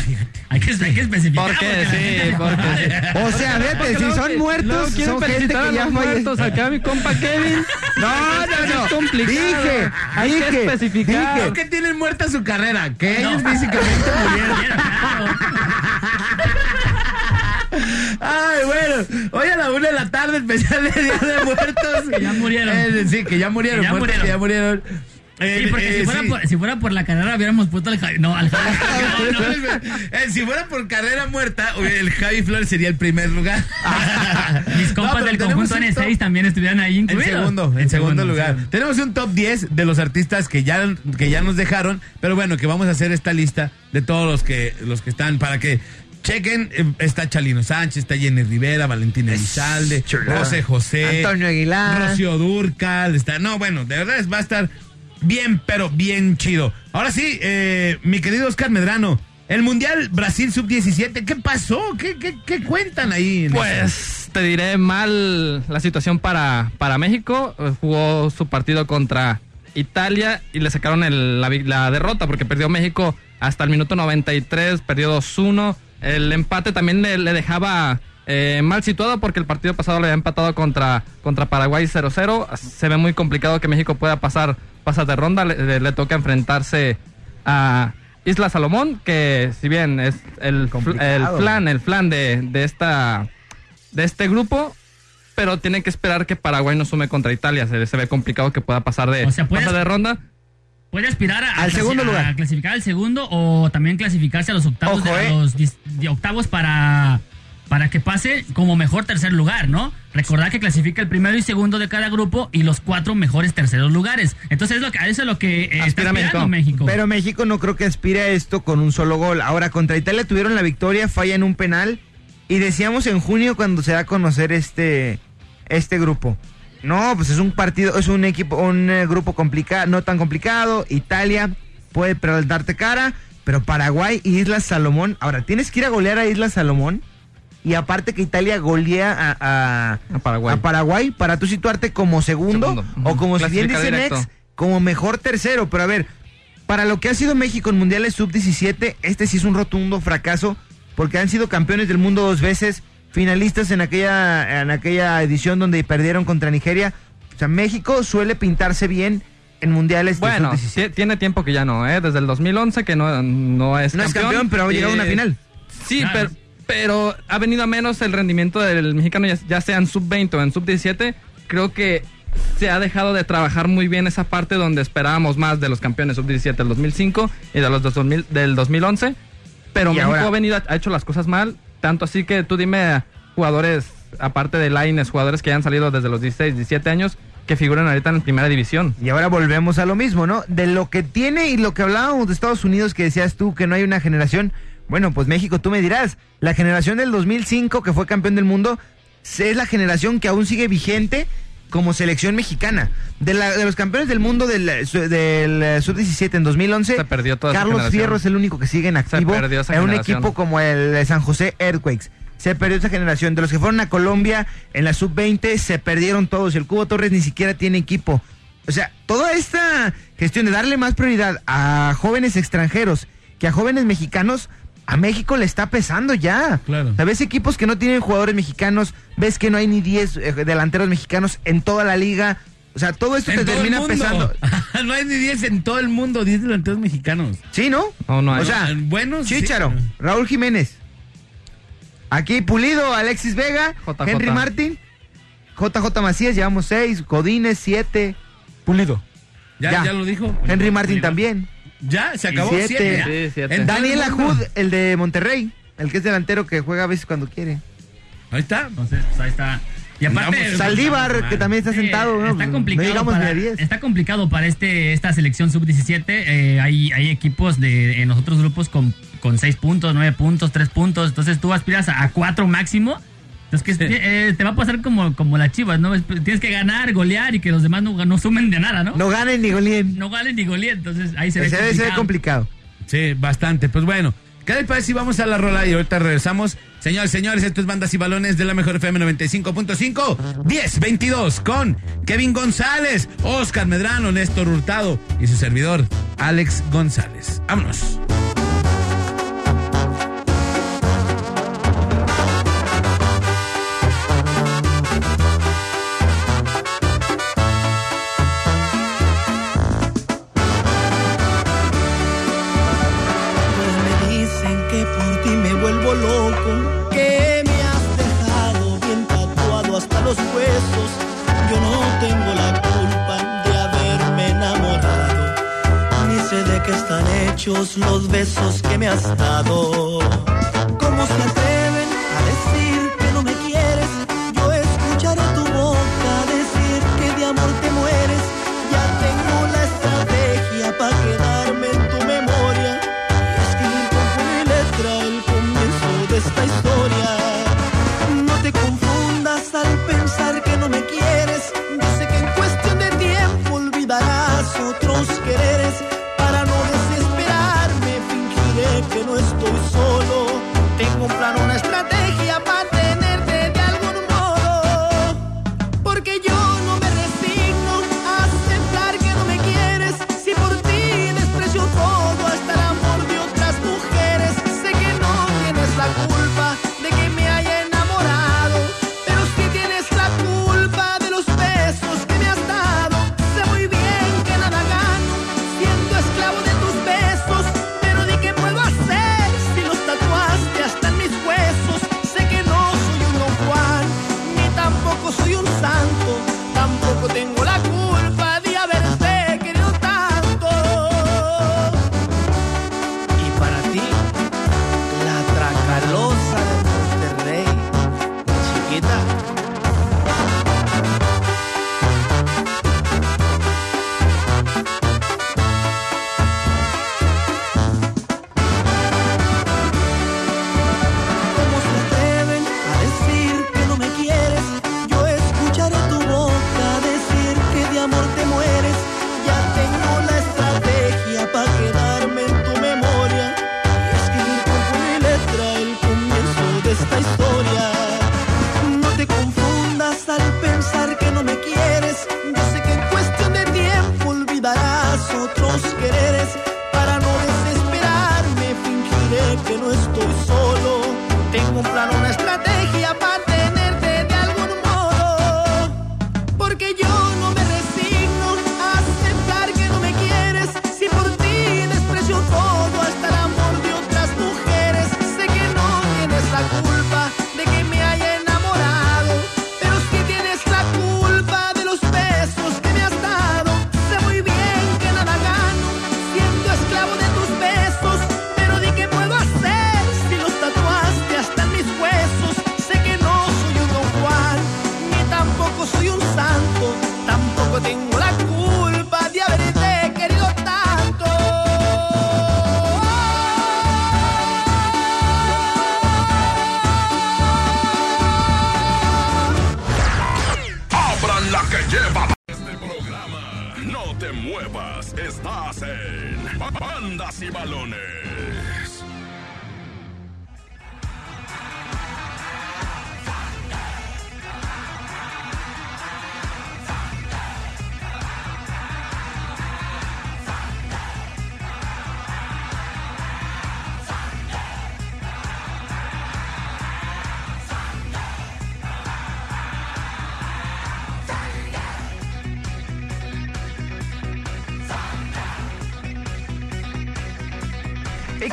Hay que, hay que especificar. ¿Por qué? porque Sí, porque... O sea, fíjate, Porque si son que- muertos, son gente que ya muertos. Acá mi compa Kevin. No, no, no. Es complicado. Dije, Hay que dije, especificar. dije. Creo que tienen muerta su carrera, que No. ellos físicamente [laughs] murieron. Ay, bueno, hoy a la una de la tarde, especial de Día de Muertos. [laughs] Que ya murieron. Eh, sí, que ya murieron, Que ya muertos murieron. que ya murieron. Sí, Eh, porque eh, si, fuera sí. por, si fuera por la carrera hubiéramos puesto al Javi. No, al Javi. [laughs] No, no. Eh, si fuera por carrera muerta, el Javi Flores sería el primer lugar. [laughs] Mis compas del conjunto un top- N6 también estuvieran ahí En incluidos. segundo, en, segundo, lugar. sí. Tenemos un top 10 de los artistas que ya, que ya nos dejaron, pero bueno, que vamos a hacer esta lista de todos los que, los que están para que chequen. eh, Está Chalino Sánchez, está Jenny Rivera, Valentina Elizalde. José José, Antonio Aguilar. Rocío Durcal, está, no, bueno, de verdad es- va a estar bien, pero bien chido. Ahora sí, eh, mi querido Oscar Medrano, el Mundial Brasil Sub-17, ¿qué pasó? ¿Qué, qué, qué cuentan ahí? en eso? Pues te diré mal la situación para, para México. Jugó su partido contra Italia y le sacaron el- la, la derrota porque perdió México hasta el minuto 93, perdió 2-1. El empate también le, le dejaba eh, mal situado porque el partido pasado le había empatado contra, contra Paraguay 0-0. Se ve muy complicado que México pueda pasar, pasar de ronda. Le, le- le toca enfrentarse a Isla Salomón, que si bien es el, fl- el flan, el flan de, de esta de este grupo, pero tiene que esperar que Paraguay no sume contra Italia. Se, se ve complicado que pueda pasar de, O sea, puedes- pasar de ronda. Puede aspirar a, Al segundo a lugar. clasificar al segundo o también clasificarse a los octavos, Ojo, de, eh. los de octavos para, para que pase como mejor tercer lugar, ¿no? Recordar que clasifica el primero y segundo de cada grupo y los cuatro mejores terceros lugares. Entonces es lo que, eso es lo que eh, está México. México. Pero México no creo que aspire a esto con un solo gol. Ahora, contra Italia tuvieron la victoria, fallan un penal. Y decíamos en junio cuando se da a conocer este, este grupo. No, pues es un partido, es un equipo, un eh, grupo complicado, no tan complicado. Italia puede darte cara, Pero Paraguay y Islas Salomón, ahora tienes que ir a golear a Islas Salomón y aparte que Italia golea a, a- A Paraguay. a Paraguay para tú situarte como segundo, Segundo. o como si bien Clasifica dicen directo. ex, como mejor tercero. Pero a ver, para lo que ha sido México en Mundiales Sub-17, este sí es un rotundo fracaso porque han sido campeones del mundo dos veces, finalistas en aquella, en aquella edición donde perdieron contra Nigeria. O sea, México suele pintarse bien en Mundiales de Bueno, Sub-17. ti- tiene tiempo que ya no, ¿eh? Desde el 2011 que no, no es No es campeón, pero ha llegado a una final. Sí, Claro. pero, pero ha venido a menos el rendimiento del mexicano, ya, ya sea en sub-20 o en sub-17. Creo que se ha dejado de trabajar muy bien esa parte donde esperábamos más de los campeones sub-17 del 2005 y de los dos 2000 del 2011. Pero Y México ahora- ha venido, ha hecho las cosas mal, tanto así que tú dime jugadores, aparte de Laines, jugadores que hayan salido desde los 16, 17 años, que figuran ahorita en primera división. Y ahora volvemos a lo mismo, ¿no? De lo que tiene y lo que hablábamos de Estados Unidos, que decías tú que no hay una generación. Bueno, pues México, tú me dirás, la generación del 2005 que fue campeón del mundo es la generación que aún sigue vigente como selección mexicana. De, la- de los campeones del mundo del, del eh, sub-17 en 2011, Se perdió toda Carlos. Fierro es el único que sigue en activo perdió esa en un generación. equipo como el de San José Earthquakes. Se perdió esa generación. De los que fueron a Colombia en la sub-20, se perdieron todos. El Cubo Torres ni siquiera tiene equipo. O sea, toda esta gestión de darle más prioridad a jóvenes extranjeros que a jóvenes mexicanos, a México le está pesando ya. Claro. O sea, ves equipos que no tienen jugadores mexicanos, ves que no hay ni 10 eh, delanteros mexicanos en toda la liga. O sea, todo esto En te todo termina pesando. [laughs] no hay ni 10 en todo el mundo, 10 delanteros mexicanos. Sí, ¿no? No, no hay. O sea, buenos. sí. Chicharo, Raúl Jiménez. Aquí Pulido, Alexis Vega, JJ. Henry Martín, JJ Macías, llevamos seis, Godínez, siete, Pulido. Ya, Ya. ya lo dijo. Henry Martín también. Ya, se acabó. Siete. Siete. ya. Sí, siete. En todo el Daniel. Ajud, el de Monterrey, el que es delantero que juega a veces cuando quiere. Ahí está. Entonces, pues ahí está. Y aparte, Digamos, Saldívar, que también está sentado, ¿no? Está complicado, para, ni a 10. está complicado para este esta selección sub-17. Eh, hay, hay equipos de, en los otros grupos con, con 6 puntos, 9 puntos, 3 puntos. Entonces tú aspiras a 4 máximo. Entonces que eh, te va a pasar como, como las chivas, ¿no? Es- Tienes que ganar, golear y que los demás no, no sumen de nada, ¿no? No ganen ni goleen. No ganen ni goleen. Entonces ahí se ve Se debe ser complicado. complicado. Sí, bastante. Pues bueno, ¿qué les parece si vamos a la rola y ahorita regresamos? Señores, señores, esto es Bandas y Balones de la Mejor FM 95.5, 10-22 con Kevin González, Oscar Medrano, Néstor Hurtado y su servidor, Alex González. Vámonos. Hechos los besos que me has dado. ¿Cómo se atreven a decir que no me quieres? Yo escucharé tu boca decir que de amor te mueres. Ya tengo la estrategia para quedarme en tu memoria y escribir con y letra el comienzo de esta historia. No te confundas al pensar que no me quieres. Yo sé que en cuestión de tiempo olvidarás otros quereres.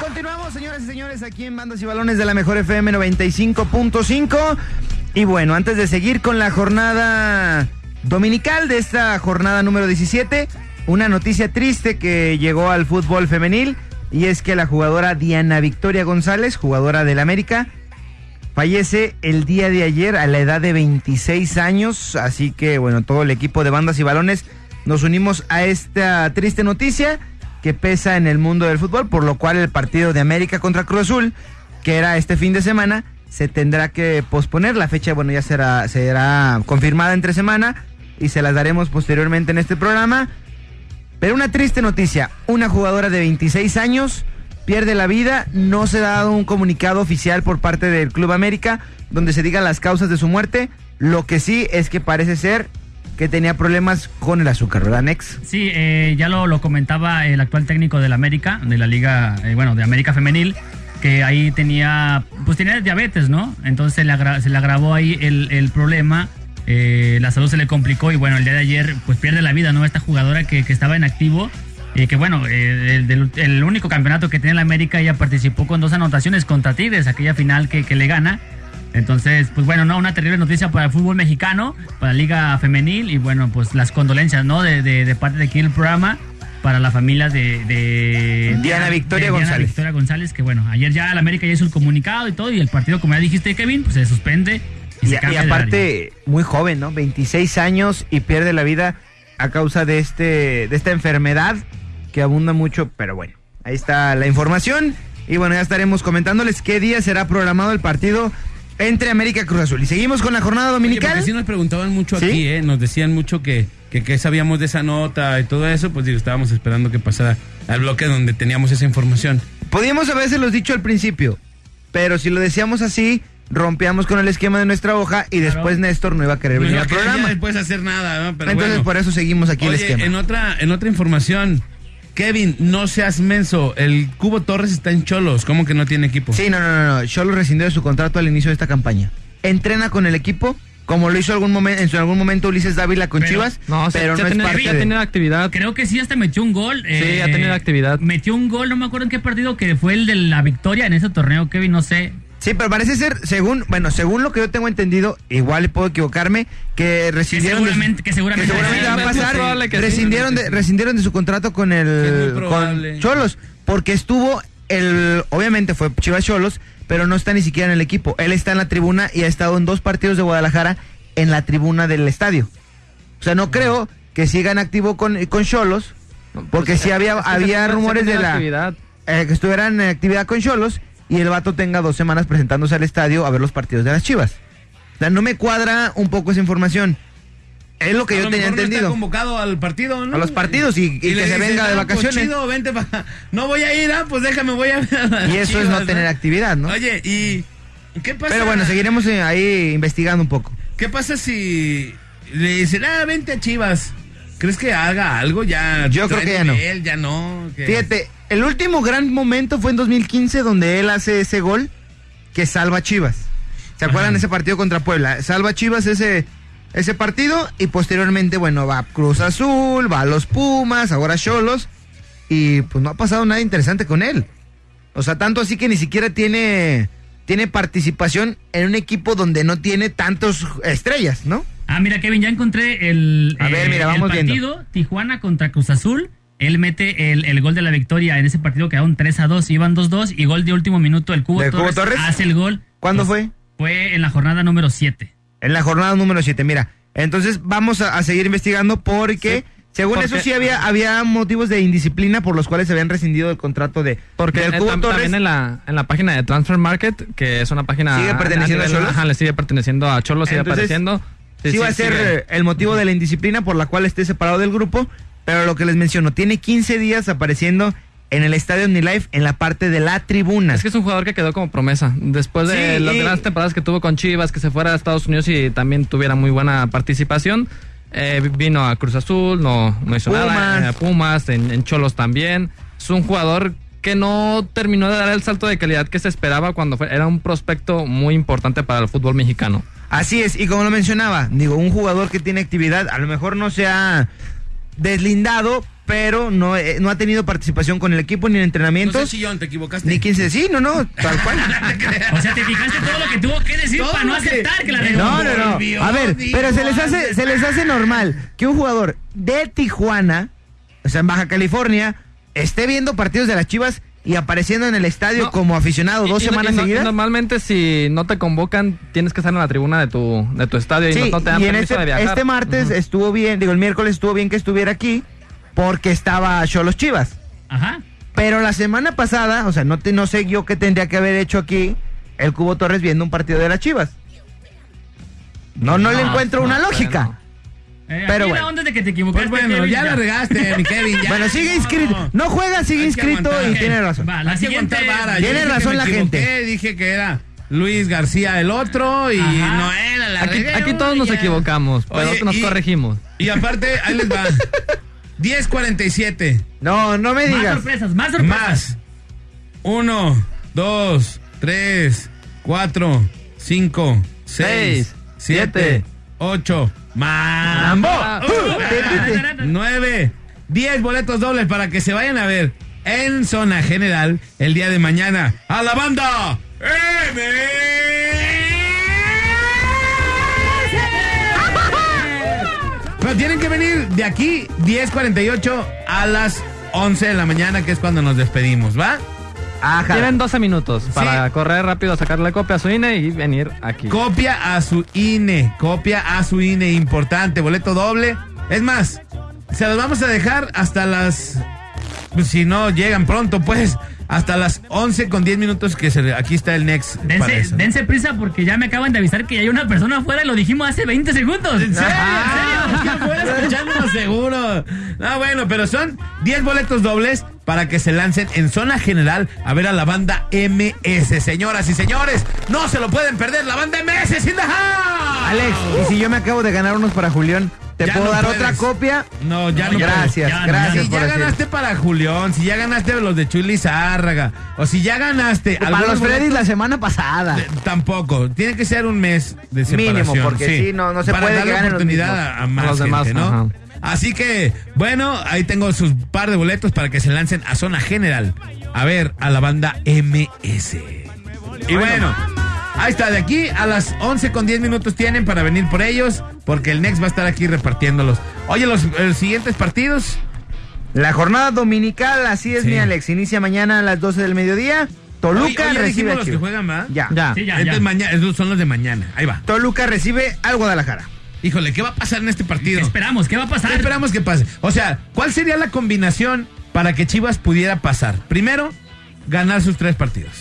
Continuamos, señoras y señores, aquí en Bandas y Balones de la Mejor FM 95.5. Y bueno, antes de seguir con la jornada dominical de esta jornada número 17, una noticia triste que llegó al fútbol femenil y es que la jugadora Diana Victoria González, jugadora del América, fallece el día de ayer a la edad de 26 años, así que bueno, todo el equipo de Bandas y Balones nos unimos a esta triste noticia que pesa en el mundo del fútbol, por lo cual el partido de América contra Cruz Azul, que era este fin de semana, se tendrá que posponer. La fecha, bueno, ya será, será confirmada entre semana y se las daremos posteriormente en este programa. Pero una triste noticia, una jugadora de 26 años pierde la vida, no se ha dado un comunicado oficial por parte del Club América donde se digan las causas de su muerte. Lo que sí es que parece ser que tenía problemas con el azúcar, ¿verdad, Nex? Sí, eh, ya lo, lo comentaba el actual técnico del América, de la Liga, eh, bueno, de América Femenil, que ahí tenía, pues tenía diabetes, ¿no? Entonces se le, agra- se le agravó ahí el, el problema, eh, la salud se le complicó y bueno, el día de ayer pues pierde la vida, ¿no? Esta jugadora que, que estaba en activo, y que bueno, eh, el, del- el único campeonato que tiene la América, ella participó con dos anotaciones contra Tigres, aquella final que, que le gana. Entonces, pues bueno, no, una terrible noticia para el fútbol mexicano, para la Liga Femenil y bueno, pues las condolencias, ¿no? De, de, de parte de aquí el programa para la familia de, de Diana Victoria de Diana González. Victoria González, que bueno, ayer ya la América ya hizo el comunicado y todo y el partido, como ya dijiste, Kevin, pues se suspende y, Y, se y aparte, muy joven, ¿no? 26 años y pierde la vida a causa de, este, de esta enfermedad que abunda mucho, pero bueno, ahí está la información. Y bueno, ya estaremos comentándoles qué día será programado el partido entre América y Cruz Azul. Y seguimos con la jornada Oye, dominical. porque sí nos preguntaban mucho ¿Sí? aquí, ¿eh? Nos decían mucho que, que, que sabíamos de esa nota y todo eso, pues digo, estábamos esperando que pasara al bloque donde teníamos esa información. Podíamos haberse dicho al principio, pero si lo decíamos así, rompíamos con el esquema de nuestra hoja y después Néstor no iba a querer No venir al programa. ya después hacer nada, ¿no? Pero Entonces bueno. por eso seguimos aquí el Oye, esquema. en otra, en otra información, Kevin, no seas menso, el Cubo Torres está en Cholos, ¿cómo que no tiene equipo? Sí, no, no, no, no. Cholo rescindió de su contrato al inicio de esta campaña. Entrena con el equipo, como lo hizo algún momento, en su algún momento Ulises Dávila con Pero- Chivas, No, sí, pero no ha es parte de- tenido actividad. Creo que sí, hasta metió un gol. Sí, ha tenido actividad. Metió un gol, no me acuerdo en qué partido, que fue el de la victoria en ese torneo, Kevin, no sé. Sí, pero parece ser, según, bueno, según lo que yo tengo entendido, igual puedo equivocarme, que rescindieron de- seguramente- que seguramente- va a pasar, que sí. rescindieron de, rescindieron de su contrato con el con Cholos, porque estuvo el, obviamente fue Chivas Cholos, pero no está ni siquiera en el equipo. Él está en la tribuna y ha estado en dos partidos de Guadalajara en la tribuna del estadio. O sea, no creo que sigan activo con con Cholos, porque sí había que había rumores de la actividad. eh, que estuvieran en actividad con Cholos y el vato tenga dos semanas presentándose al estadio a ver los partidos de las Chivas. O sea, no me cuadra un poco esa información. Es lo que A yo lo tenía mejor no está entendido. convocado al partido, ¿no? A los partidos y- y que se venga de "Ah, vacaciones". Pues chido, vente pa- No voy a ir, ah, pues déjame, voy a Y eso es no tener actividad, ¿no? Oye, ¿y qué pasa? Pero bueno, seguiremos eh, ahí investigando un poco. ¿Qué pasa si le dicen, ah, vente a Chivas? ¿Crees que haga algo ya? Yo creo que ya no. nivel, ya no. Fíjate, el último gran momento fue en 2015 donde él hace ese gol que salva a Chivas. ¿Se acuerdan de ese partido contra Puebla? Salva a Chivas ese, ese partido y posteriormente, bueno, va a Cruz Azul, va a los Pumas, ahora Cholos y pues no ha pasado nada interesante con él. O sea, tanto así que ni siquiera tiene, tiene participación en un equipo donde no tiene tantos estrellas, ¿no? Ah, mira, Kevin, ya encontré el, A ver, mira, vamos el viendo. partido Tijuana contra Cruz Azul. Él mete el, el gol de la victoria en ese partido, quedaron 3 a 2, iban 2-2 y gol de último minuto. El Cubo, ¿Del Cubo Torres, Torres? hace el gol. ¿Cuándo Pues, fue? Fue en la jornada número 7. En la jornada número 7, mira. Entonces vamos a, a seguir investigando porque, según porque- eso sí había, había motivos de indisciplina por los cuales se habían rescindido el contrato de Porque del eh, Cubo tam- Torres. también en la, en la página de Transfer Market, que es una página... ¿Sigue perteneciendo a nivel- Cholos? Ajá, le sigue perteneciendo a Cholos, sigue Entonces, apareciendo. Sí, va a ser sigue. eh, el motivo de la indisciplina por la cual esté separado del grupo, pero lo que les menciono, tiene 15 días apareciendo en el estadio OmniLife en la parte de la tribuna. Es que es un jugador que quedó como promesa. Después de Sí, las y- grandes temporadas que tuvo con Chivas, que se fuera a Estados Unidos y también tuviera muy buena participación, eh, vino a Cruz Azul, no, no hizo Pumas. nada. eh, Pumas, en, en Cholos también. Es un jugador que no terminó de dar el salto de calidad que se esperaba cuando fue, era un prospecto muy importante para el fútbol mexicano. Así es, y como lo mencionaba, digo, un jugador que tiene actividad, a lo mejor no se ha deslindado, pero no, eh, no ha tenido participación con el equipo ni en No entrenamientos. sé, Chillón, te equivocaste. Ni 15, sí, no, no, tal cual. [laughs] O sea, te fijaste todo lo que tuvo que decir Todo para no que- aceptar que la regó. No, no, no. volvió, A ver, pero se les hace, se les hace normal que un jugador de Tijuana, o sea, en Baja California, esté viendo partidos de las Chivas y apareciendo en el estadio No. como aficionado dos Y- y- semanas y no- y seguidas. normalmente si no te convocan, tienes que estar en la tribuna de tu, de tu estadio y no, no te dan y en permiso este, de viajar. este martes estuvo bien, digo, el miércoles estuvo bien que estuviera aquí porque estaba Cholos Chivas. Ajá. Pero la semana pasada, o sea, no, te, no sé yo qué tendría que haber hecho aquí el Cubo Torres viendo un partido de las Chivas. No, no, le encuentro no, una lógica. Eh, Pero bueno. la onda es de que te equivocaste. Pues bueno, Kevin, ya la regaste, mi Kevin. ya. Bueno, sigue inscrito. No juega, sigue inscrito aguantar. y tiene razón. Va, la siguiente. vara. Tiene razón la gente. Dije que era Luis García el otro y Ajá. no era la Aquí, regué, aquí todos nos ya. equivocamos, pero Oye, nos y- corregimos. Y aparte, ahí les va. [laughs] 10.47. No, no me Más digas. sorpresas, más sorpresas. Más. 1, 2, 3, 4, 5, 6, Seis, 7, siete. 8. ¡Mambo! Ah, Uh, 9, 10 boletos dobles para que se vayan a ver en zona general el día de mañana a la banda M. Pero tienen que venir de aquí 10.48 a las 11 de la mañana, que es cuando nos despedimos, ¿va? Ajá. Tienen 12 minutos para correr rápido, sacarle copia a su INE y venir aquí. Copia a su INE, copia a su INE, importante, boleto doble. Es más, se los vamos a dejar hasta las, pues, si no llegan pronto, pues, hasta las 11 con 10 minutos que se, aquí está el next. para Dense, eso. dense prisa porque ya me acaban de avisar que hay una persona afuera y lo dijimos hace 20 segundos. ¿En serio? Ah, ¿En serio? Afuera escuchándonos seguro. No, bueno, pero son 10 boletos dobles para que se lancen en zona general a ver a la banda MS. Señoras y señores, no se lo pueden perder, la banda MS in the house. Alex, y si yo me acabo de ganar unos para Julián, ¿te Ya puedo no dar puedes. otra copia? No, ya no. Gracias, Ya gracias Si por ya decir. ganaste para Julián, si ya ganaste los de Chuli Zárraga, o si ya ganaste Para los Freddy's la semana pasada. eh, tampoco. Tiene que ser un mes de separación. Mínimo, porque sí, no- no se para puede ganen los oportunidad a, a más A los demás, ¿no? ajá. Así que, bueno, ahí tengo sus par de boletos para que se lancen a zona general a ver a la banda MS. Y bueno, ahí está, de aquí a las 11 con 10 minutos tienen para venir por ellos, porque el Next va a estar aquí repartiéndolos. Oye, los, los siguientes partidos. La jornada dominical, así es, Sí. mi Alex. Inicia mañana a las 12 del mediodía. Toluca Hoy- hoy ya recibe a los que juegan. Ya. Ya. Sí, ya, Entonces, ya. mañana, esos son los de mañana. Ahí va. Toluca recibe al Guadalajara. Híjole, ¿qué va a pasar en este partido? ¿Qué esperamos? ¿Qué va a pasar? ¿Qué esperamos que pase? O sea, ¿cuál sería la combinación para que Chivas pudiera pasar? Primero, ganar sus tres partidos.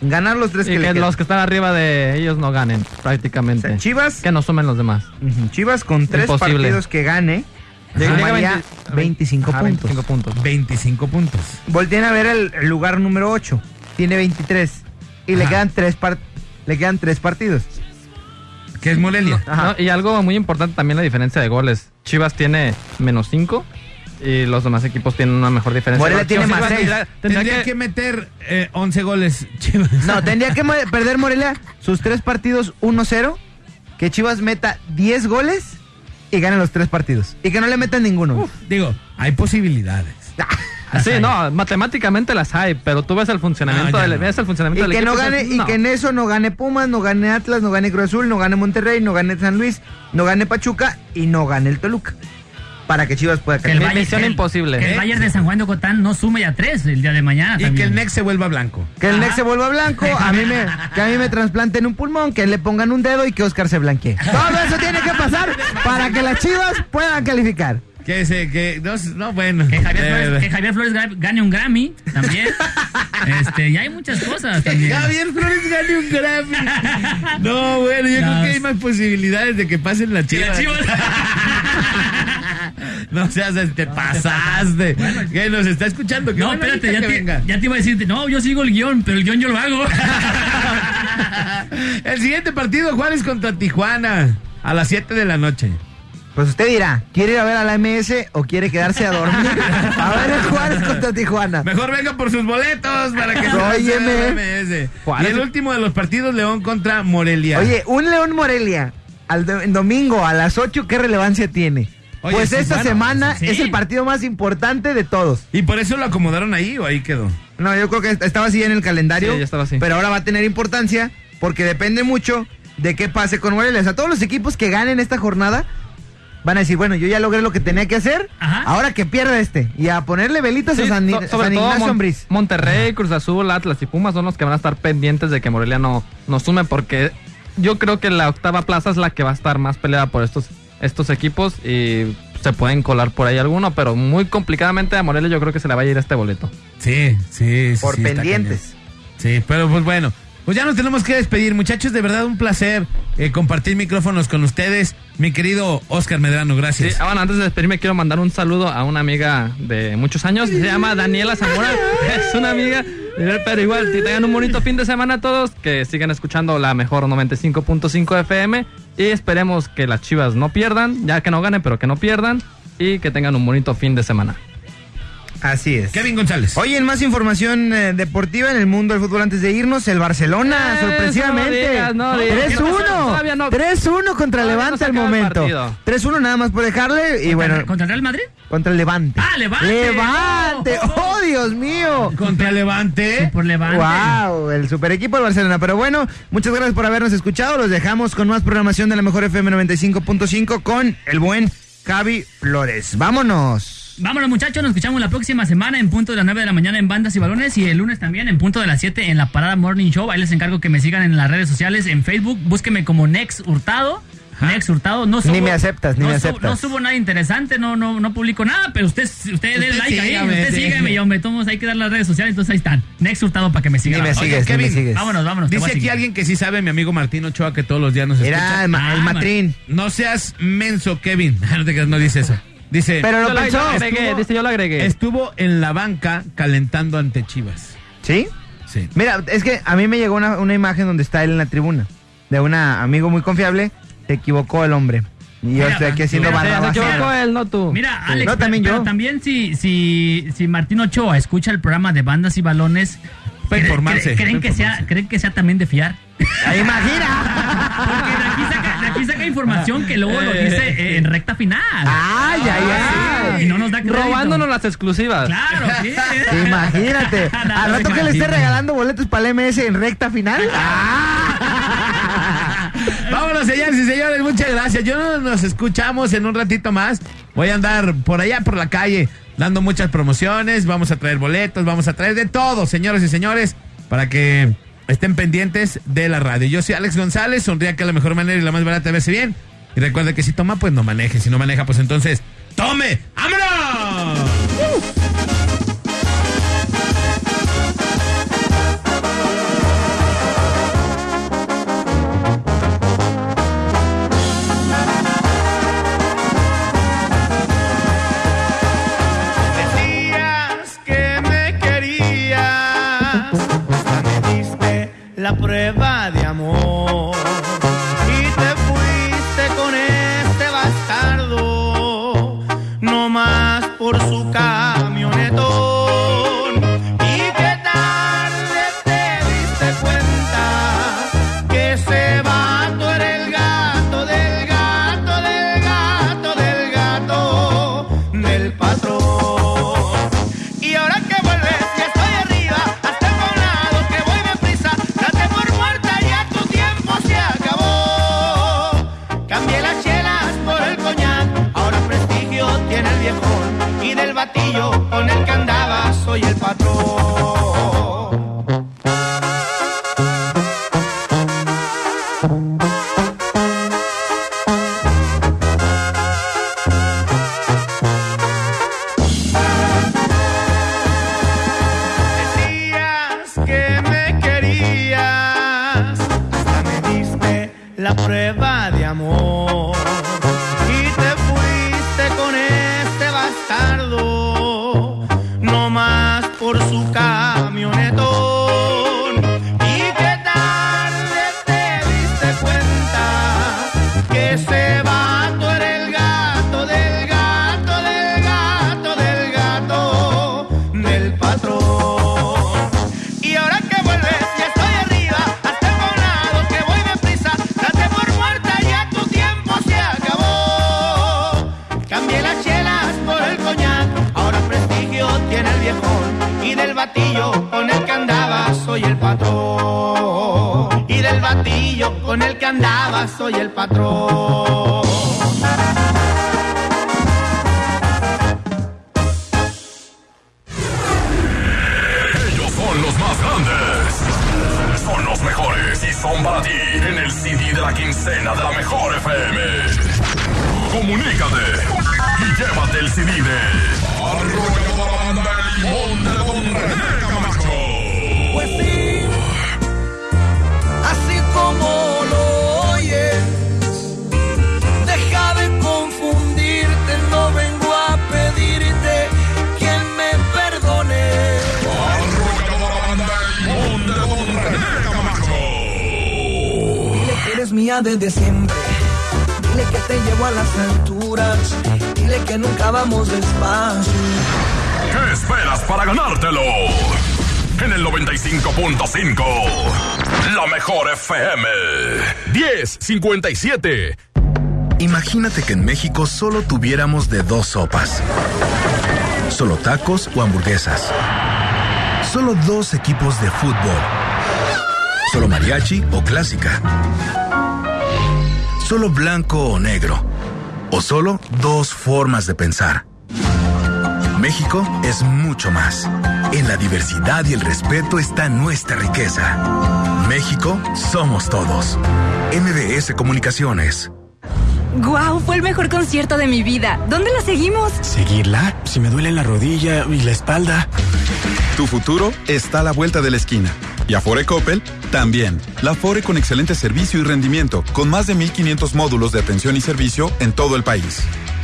Ganar los tres Y que, le que quedan. los que están arriba de ellos no ganen, prácticamente. O sea, Chivas, Que no sumen los demás. Chivas con tres Imposible. partidos que gane, Llega- llega sumaría 20 25 Ajá, puntos. 25 puntos. 25 puntos. Volteen a ver el, el lugar número 8. Tiene 23. Y le quedan tres par- le quedan tres partidos. Que es Morelia. No, y algo muy importante también la diferencia de goles. Chivas tiene menos 5 y los demás equipos tienen una mejor diferencia. Morelia tiene más seis. tendría- tendría Tendría que, que- meter eh, 11 goles Chivas. No, tendría que perder Morelia sus tres partidos 1-0. Que Chivas meta 10 goles y gane los tres partidos. Y que no le metan ninguno. Digo, hay posibilidades. Sí, no, matemáticamente las hay, pero tú ves el funcionamiento No, del, no. ves el funcionamiento Y del que no equipo gane, dices, y no. que en eso no gane Pumas, no gane Atlas, no gane Cruz Azul, no gane Monterrey, no gane San Luis, no gane Pachuca y no gane el Toluca. Para que Chivas pueda Que misión que el- imposible. que el ¿Eh? Bayern de San Juan de Ocotán no sume ya tres el día de mañana. Y también. que el Next se vuelva blanco. Que el Nex se vuelva blanco, a mí me, que a mí me trasplanten un pulmón, que le pongan un dedo y que Oscar se blanquee. [laughs] Todo eso tiene que pasar para que las Chivas puedan calificar. Que se, que, no, no, bueno. Que Javier, Flores, que Javier gane un Grammy también. este, y hay muchas cosas [laughs] también. Javier Flores gane un Grammy. [laughs] No, bueno, yo creo No, que hay más posibilidades de que pasen la Que chiva. No seas, te pasaste. Que nos está escuchando. No, espérate, ya que te, venga. ya te iba a decir, no, yo sigo el guion, pero el guion yo lo hago. [laughs] El siguiente partido, Juárez contra Tijuana. A las 7 de la noche. Pues usted dirá, ¿quiere ir a ver a la MS o quiere quedarse a dormir? [laughs] A ver el Juárez contra Tijuana. Mejor venga por sus boletos para que [laughs] se. MS. Juárez- Y el último de los partidos, León contra Morelia. Oye, un León Morelia al do- domingo a las 8, ¿qué relevancia tiene? Oye, pues sí, esta bueno, semana sí. es el partido más importante de todos. ¿Y por eso lo acomodaron ahí o ahí quedó? No, yo creo que estaba así en el calendario. Sí, ya estaba así. Pero ahora va a tener importancia porque depende mucho de qué pase con Morelia. O sea, todos los equipos que ganen esta jornada van a decir, bueno, yo ya logré lo que tenía que hacer, ahora que pierda este. Y a ponerle velitas Sí, a San, so- San sobre todo Ignacio Mon- Ambriz. Monterrey, Cruz Azul, Atlas y Pumas son los que van a estar pendientes de que Morelia no, no sume porque yo creo que la octava plaza es la que va a estar más peleada por estos, estos equipos y se pueden colar por ahí alguno, pero muy complicadamente a Morelia yo creo que se le va a ir este boleto. Sí, sí, sí. Por sí, pendientes. Sí, pero pues bueno. Pues ya nos tenemos que despedir, muchachos. De verdad, un placer eh, compartir micrófonos con ustedes. Mi querido Oscar Medrano, Sí, gracias. ah, bueno, antes de despedirme quiero mandar un saludo a una amiga de muchos años, se llama Daniela Zamora, [laughs] [laughs] es una amiga, pero igual, que tengan un bonito fin de semana todos, que sigan escuchando la mejor 95.5 FM y esperemos que las chivas no pierdan, ya que no ganen, pero que no pierdan y que tengan un bonito fin de semana. Así es. Kevin González. Oye, en más información eh, deportiva en el mundo del fútbol antes de irnos, el Barcelona, sorpresivamente. no digas, no digas. ¿Qué pasó? 3-1. Todavía no. 3-1 contra Levante al momento. partido. 3-1 nada más por dejarle. Y bueno, ¿Contra el Real Madrid? contra el Levante. ¡Ah, Levante! ¡Levante! ¡Oh! ¡Oh, Dios mío! Contra Levante. Por Levante. ¡Wow! El super equipo de Barcelona. Pero bueno, muchas gracias por habernos escuchado. Los dejamos con más programación de la mejor FM 95.5 con el buen Javi Flores. ¡Vámonos! Vámonos muchachos, nos escuchamos la próxima semana en punto de las 9 de la mañana en Bandas y Balones y el lunes también en punto de las 7 en la Parada Morning Show. Ahí les encargo que me sigan en las redes sociales, en Facebook, búsqueme como Nex Hurtado. Nex Hurtado, no subo, Ni me aceptas, ni no me subo- aceptas. no subo nada interesante, no, no, no publico nada, pero usted, usted, Usted dé like ahí, sígame, usted sí. sígueme, yo me tomo, hay que dar las redes sociales, entonces ahí están. Nex Hurtado para que me sigan. Ni me Oye, sigues, ni me Kevin, sigues. Vámonos, vámonos. Dice aquí alguien que sí sabe, mi amigo Martín Ochoa, que todos los días nos escucha. Era el, ma- el Ah, matrín. No seas menso, Kevin. [laughs] No te creas, no dice eso. Dice, Pero lo Yo la- pensó. yo la agregué, Estuvo- dice yo lo agregué. estuvo en la banca calentando ante Chivas. ¿Sí? Sí. Mira, es que a mí me llegó una, una imagen donde está él en la tribuna. De un amigo muy confiable. Se equivocó el hombre. Y yo estoy aquí haciendo mira, barra Se equivocó él, no tú. Mira, Sí. Alex, No, pero- también pero yo. también si, si, si Martín Ochoa escucha el programa de bandas y balones, Para ¿creen- informarse. ¿creen, que sea. ¿creen que sea también de fiar? ¡Ah, ¡Imagina! Porque de aquí saca, de aquí saca información que luego lo dice eh, en recta final. ¡Ay, ay, ay! Y no nos da crédito. Robándonos las exclusivas. Claro, sí. Imagínate. [laughs] Al rato que le esté regalando boletos para el MS en recta final. Señores y señores, muchas gracias. Yo no- nos escuchamos en un ratito más. Voy a andar por allá, por la calle, dando muchas promociones. Vamos a traer boletos, vamos a traer de todo, señores y señores, para que estén pendientes de la radio. Yo soy Alex González, sonría que la mejor manera y la más barata verse bien. Y recuerda que si toma, pues no maneje. Si no maneja, pues entonces, ¡tome! ¡Vámonos! Decías hasta me diste la prueba de amor. Para ganártelo? En el 95.5, la mejor FM. 1057. Imagínate que en México solo tuviéramos de dos sopas. Solo tacos o hamburguesas. Solo dos equipos de fútbol. Solo mariachi o clásica. Solo blanco o negro. O solo dos formas de pensar. México es mucho más. En la diversidad y el respeto está nuestra riqueza. México somos todos. MBS Comunicaciones. ¡Guau! Fue el mejor concierto de mi vida. ¿Dónde la seguimos? ¿Seguirla? Si me duele la rodilla y la espalda. Tu futuro está a la vuelta de la esquina. Y Afore Coppel también. La Afore con excelente servicio y rendimiento, con más de 1500 módulos de atención y servicio en todo el país.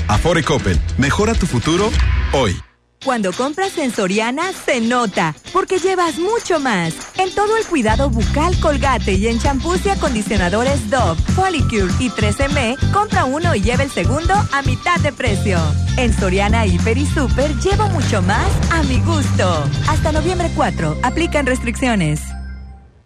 Afore Coppel, mejora tu futuro hoy. Cuando compras en Soriana, se nota, porque llevas mucho más. En todo el cuidado bucal Colgate y en champús y acondicionadores Dove, Folicure y 3M, compra uno y lleva el segundo a mitad de precio. En Soriana, Hiper y Super, llevo mucho más a mi gusto. Hasta noviembre 4, aplican restricciones.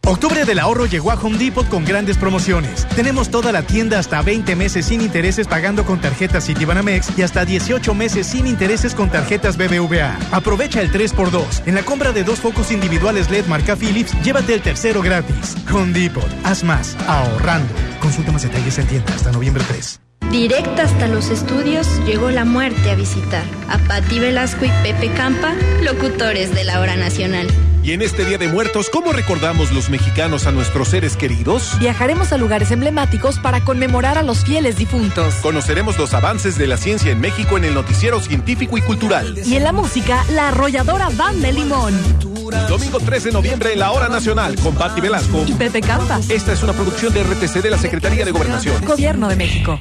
Octubre del ahorro llegó a Home Depot con grandes promociones. Tenemos toda la tienda hasta 20 meses sin intereses pagando con tarjetas Citibanamex y hasta 18 meses sin intereses con tarjetas BBVA. Aprovecha el 3x2. En la compra de dos focos individuales LED marca Philips, llévate el tercero gratis. Home Depot. Haz más. Ahorrando. Consulta más detalles en tienda hasta noviembre 3. Directa hasta los estudios llegó la muerte a visitar a Patti Velasco y Pepe Campa, locutores de la hora nacional. Y en este Día de Muertos, ¿cómo recordamos los mexicanos a nuestros seres queridos? Viajaremos a lugares emblemáticos para conmemorar a los fieles difuntos. Conoceremos los avances de la ciencia en México en el noticiero científico y cultural. Y en la música, la arrolladora Banda de Limón. Domingo 3 de noviembre en la Hora Nacional con Patti Velasco y Pepe Campa. Esta es una producción de RTC de la Secretaría de Gobernación. Gobierno de México.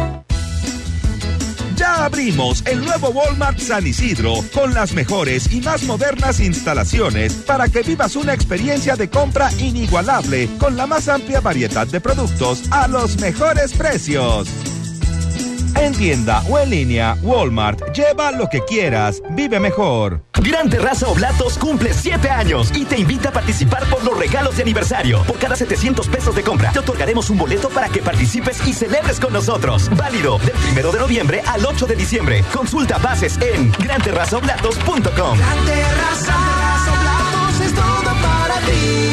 Abrimos el nuevo Walmart San Isidro con las mejores y más modernas instalaciones para que vivas una experiencia de compra inigualable con la más amplia variedad de productos a los mejores precios. En tienda o en línea, Walmart, lleva lo que quieras, vive mejor. Gran Terraza Oblatos cumple 7 años y te invita a participar por los regalos de aniversario. Por cada 700 pesos de compra, te otorgaremos un boleto para que participes y celebres con nosotros. Válido del 1 de noviembre al 8 de diciembre. Consulta bases en granterrazaoblatos.com. Gran Terraza Oblatos es todo para ti.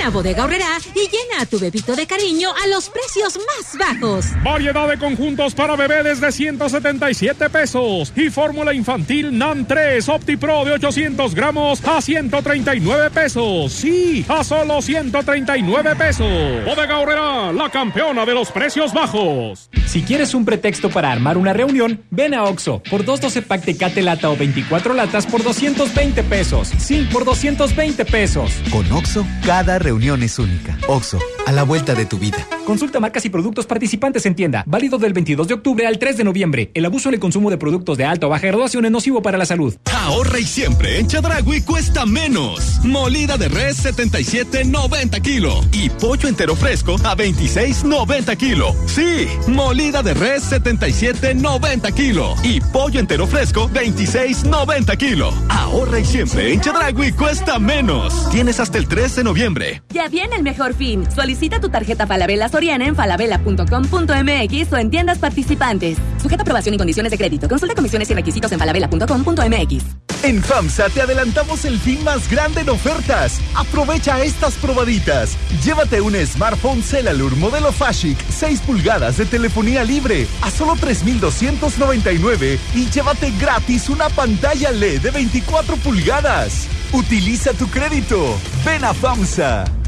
Ven a Bodega Horrera y llena tu bebito de cariño a los precios más bajos. Variedad de conjuntos para bebé desde 177 pesos. Y fórmula infantil NAN 3 OptiPro de 800 gramos a 139 pesos. Sí, a solo 139 pesos. Bodega Horrera, la campeona de los precios bajos. Si quieres un pretexto para armar una reunión, ven a Oxo por 212 pack Tecate lata o 24 latas por 220 pesos. Sí, por 220 pesos. Con Oxo, cada reunión es única. Oxo, a la vuelta de tu vida. Consulta marcas y productos participantes en tienda. Válido del 22 de octubre al 3 de noviembre. El abuso en el consumo de productos de alta o baja graduación es nocivo para la salud. Ahorra y siempre en Chedragui cuesta menos. Molida de res 77.90 kilo y pollo entero fresco a 26.90 kilo. Sí, molida de res 77.90 kilo y pollo entero fresco 26.90 kilo. Ahorra y siempre en Chedragui cuesta menos. Tienes hasta el 3 de noviembre. Ya viene el mejor fin. Solicita tu tarjeta Falabella Soriana en falabella.com.mx o en tiendas participantes. Sujeta aprobación y condiciones de crédito. Consulta comisiones y requisitos en falabella.com.mx. En FAMSA te adelantamos el fin más grande en ofertas. Aprovecha estas probaditas. Llévate un smartphone Celalur modelo Fashic 6 pulgadas de telefonía libre a solo 3,299 y llévate gratis una pantalla LED de 24 pulgadas. Utiliza tu crédito. Ven a FAMSA.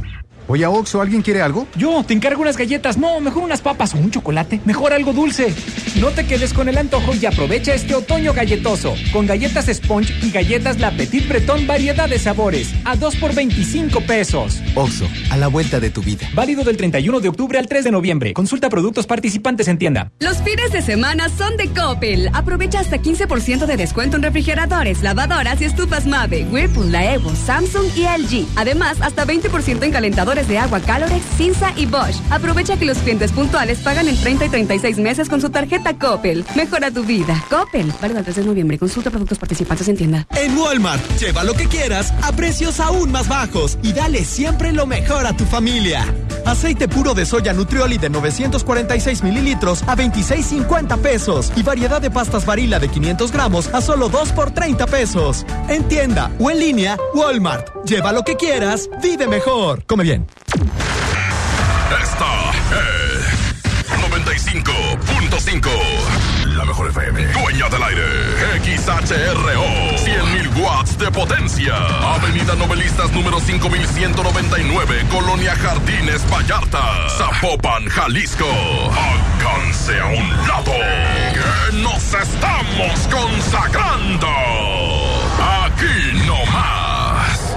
Oye, Oxo, ¿alguien quiere algo? Yo, te encargo unas galletas. No, mejor unas papas o un chocolate. Mejor algo dulce. No te quedes con el antojo y aprovecha este otoño galletoso. Con galletas Sponge y galletas La Petit Breton variedad de sabores. A 2 por 25 pesos. Oxo, a la vuelta de tu vida. Válido del 31 de octubre al 3 de noviembre. Consulta productos participantes en tienda. Los fines de semana son de Coppel. Aprovecha hasta 15% de descuento en refrigeradores, lavadoras y estufas Mave, Whirlpool, La Evo, Samsung y LG. Además, hasta 20% en calentadores de agua Calorex, Cinza y Bosch. Aprovecha que los clientes puntuales pagan en 30 y 36 meses con su tarjeta Coppel. Mejora tu vida. Coppel. Válido el 3 de noviembre. Consulta productos participantes en tienda. En Walmart, lleva lo que quieras a precios aún más bajos y dale siempre lo mejor a tu familia. Aceite puro de soya Nutrioli de 946 mililitros a 26.50 pesos y variedad de pastas varila de 500 gramos a solo 2 por 30 pesos. En tienda o en línea, Walmart. Lleva lo que quieras, vive mejor. Come bien. Esta es 95.5. La mejor FM. Dueña del aire. XHRO. 100.000 watts de potencia. Avenida Novelistas número 5199. Colonia Jardines Vallarta. Zapopan, Jalisco. Háganse a un lado. Que nos estamos consagrando. Aquí no más.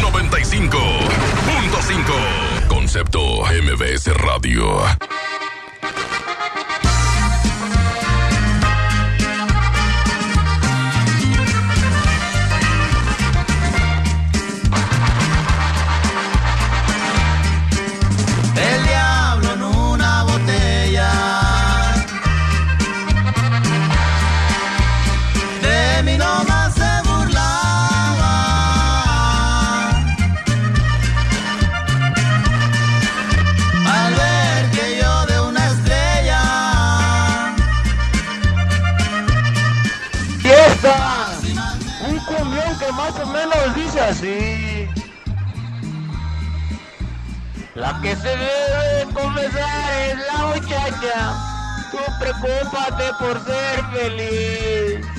95.5. Concepto MBS Radio. Así. La que se debe de confesar es la muchacha. Tú preocúpate por ser feliz.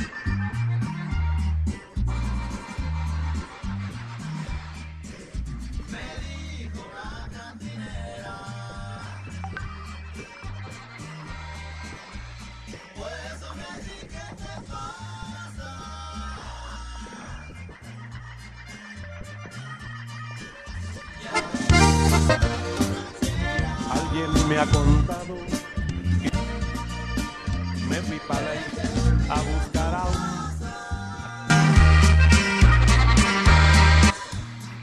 Me ha contado. Me fui para a buscar a un.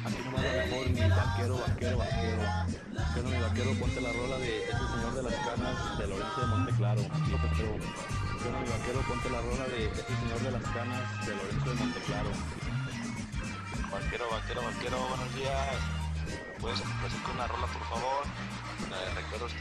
Aquí nomás la mejor, mi vaquero, vaquero, vaquero. Bueno, mi vaquero, ponte la rola de ese señor de las canas de Lorenzo de Monteclaro. Lo que creo. Bueno, mi vaquero, ponte la rola de ese señor de las canas de Lorenzo de Monteclaro. Vaquero, vaquero, vaquero, buenos días. ¿Puedes presentar una rola, por favor? Recuerdos.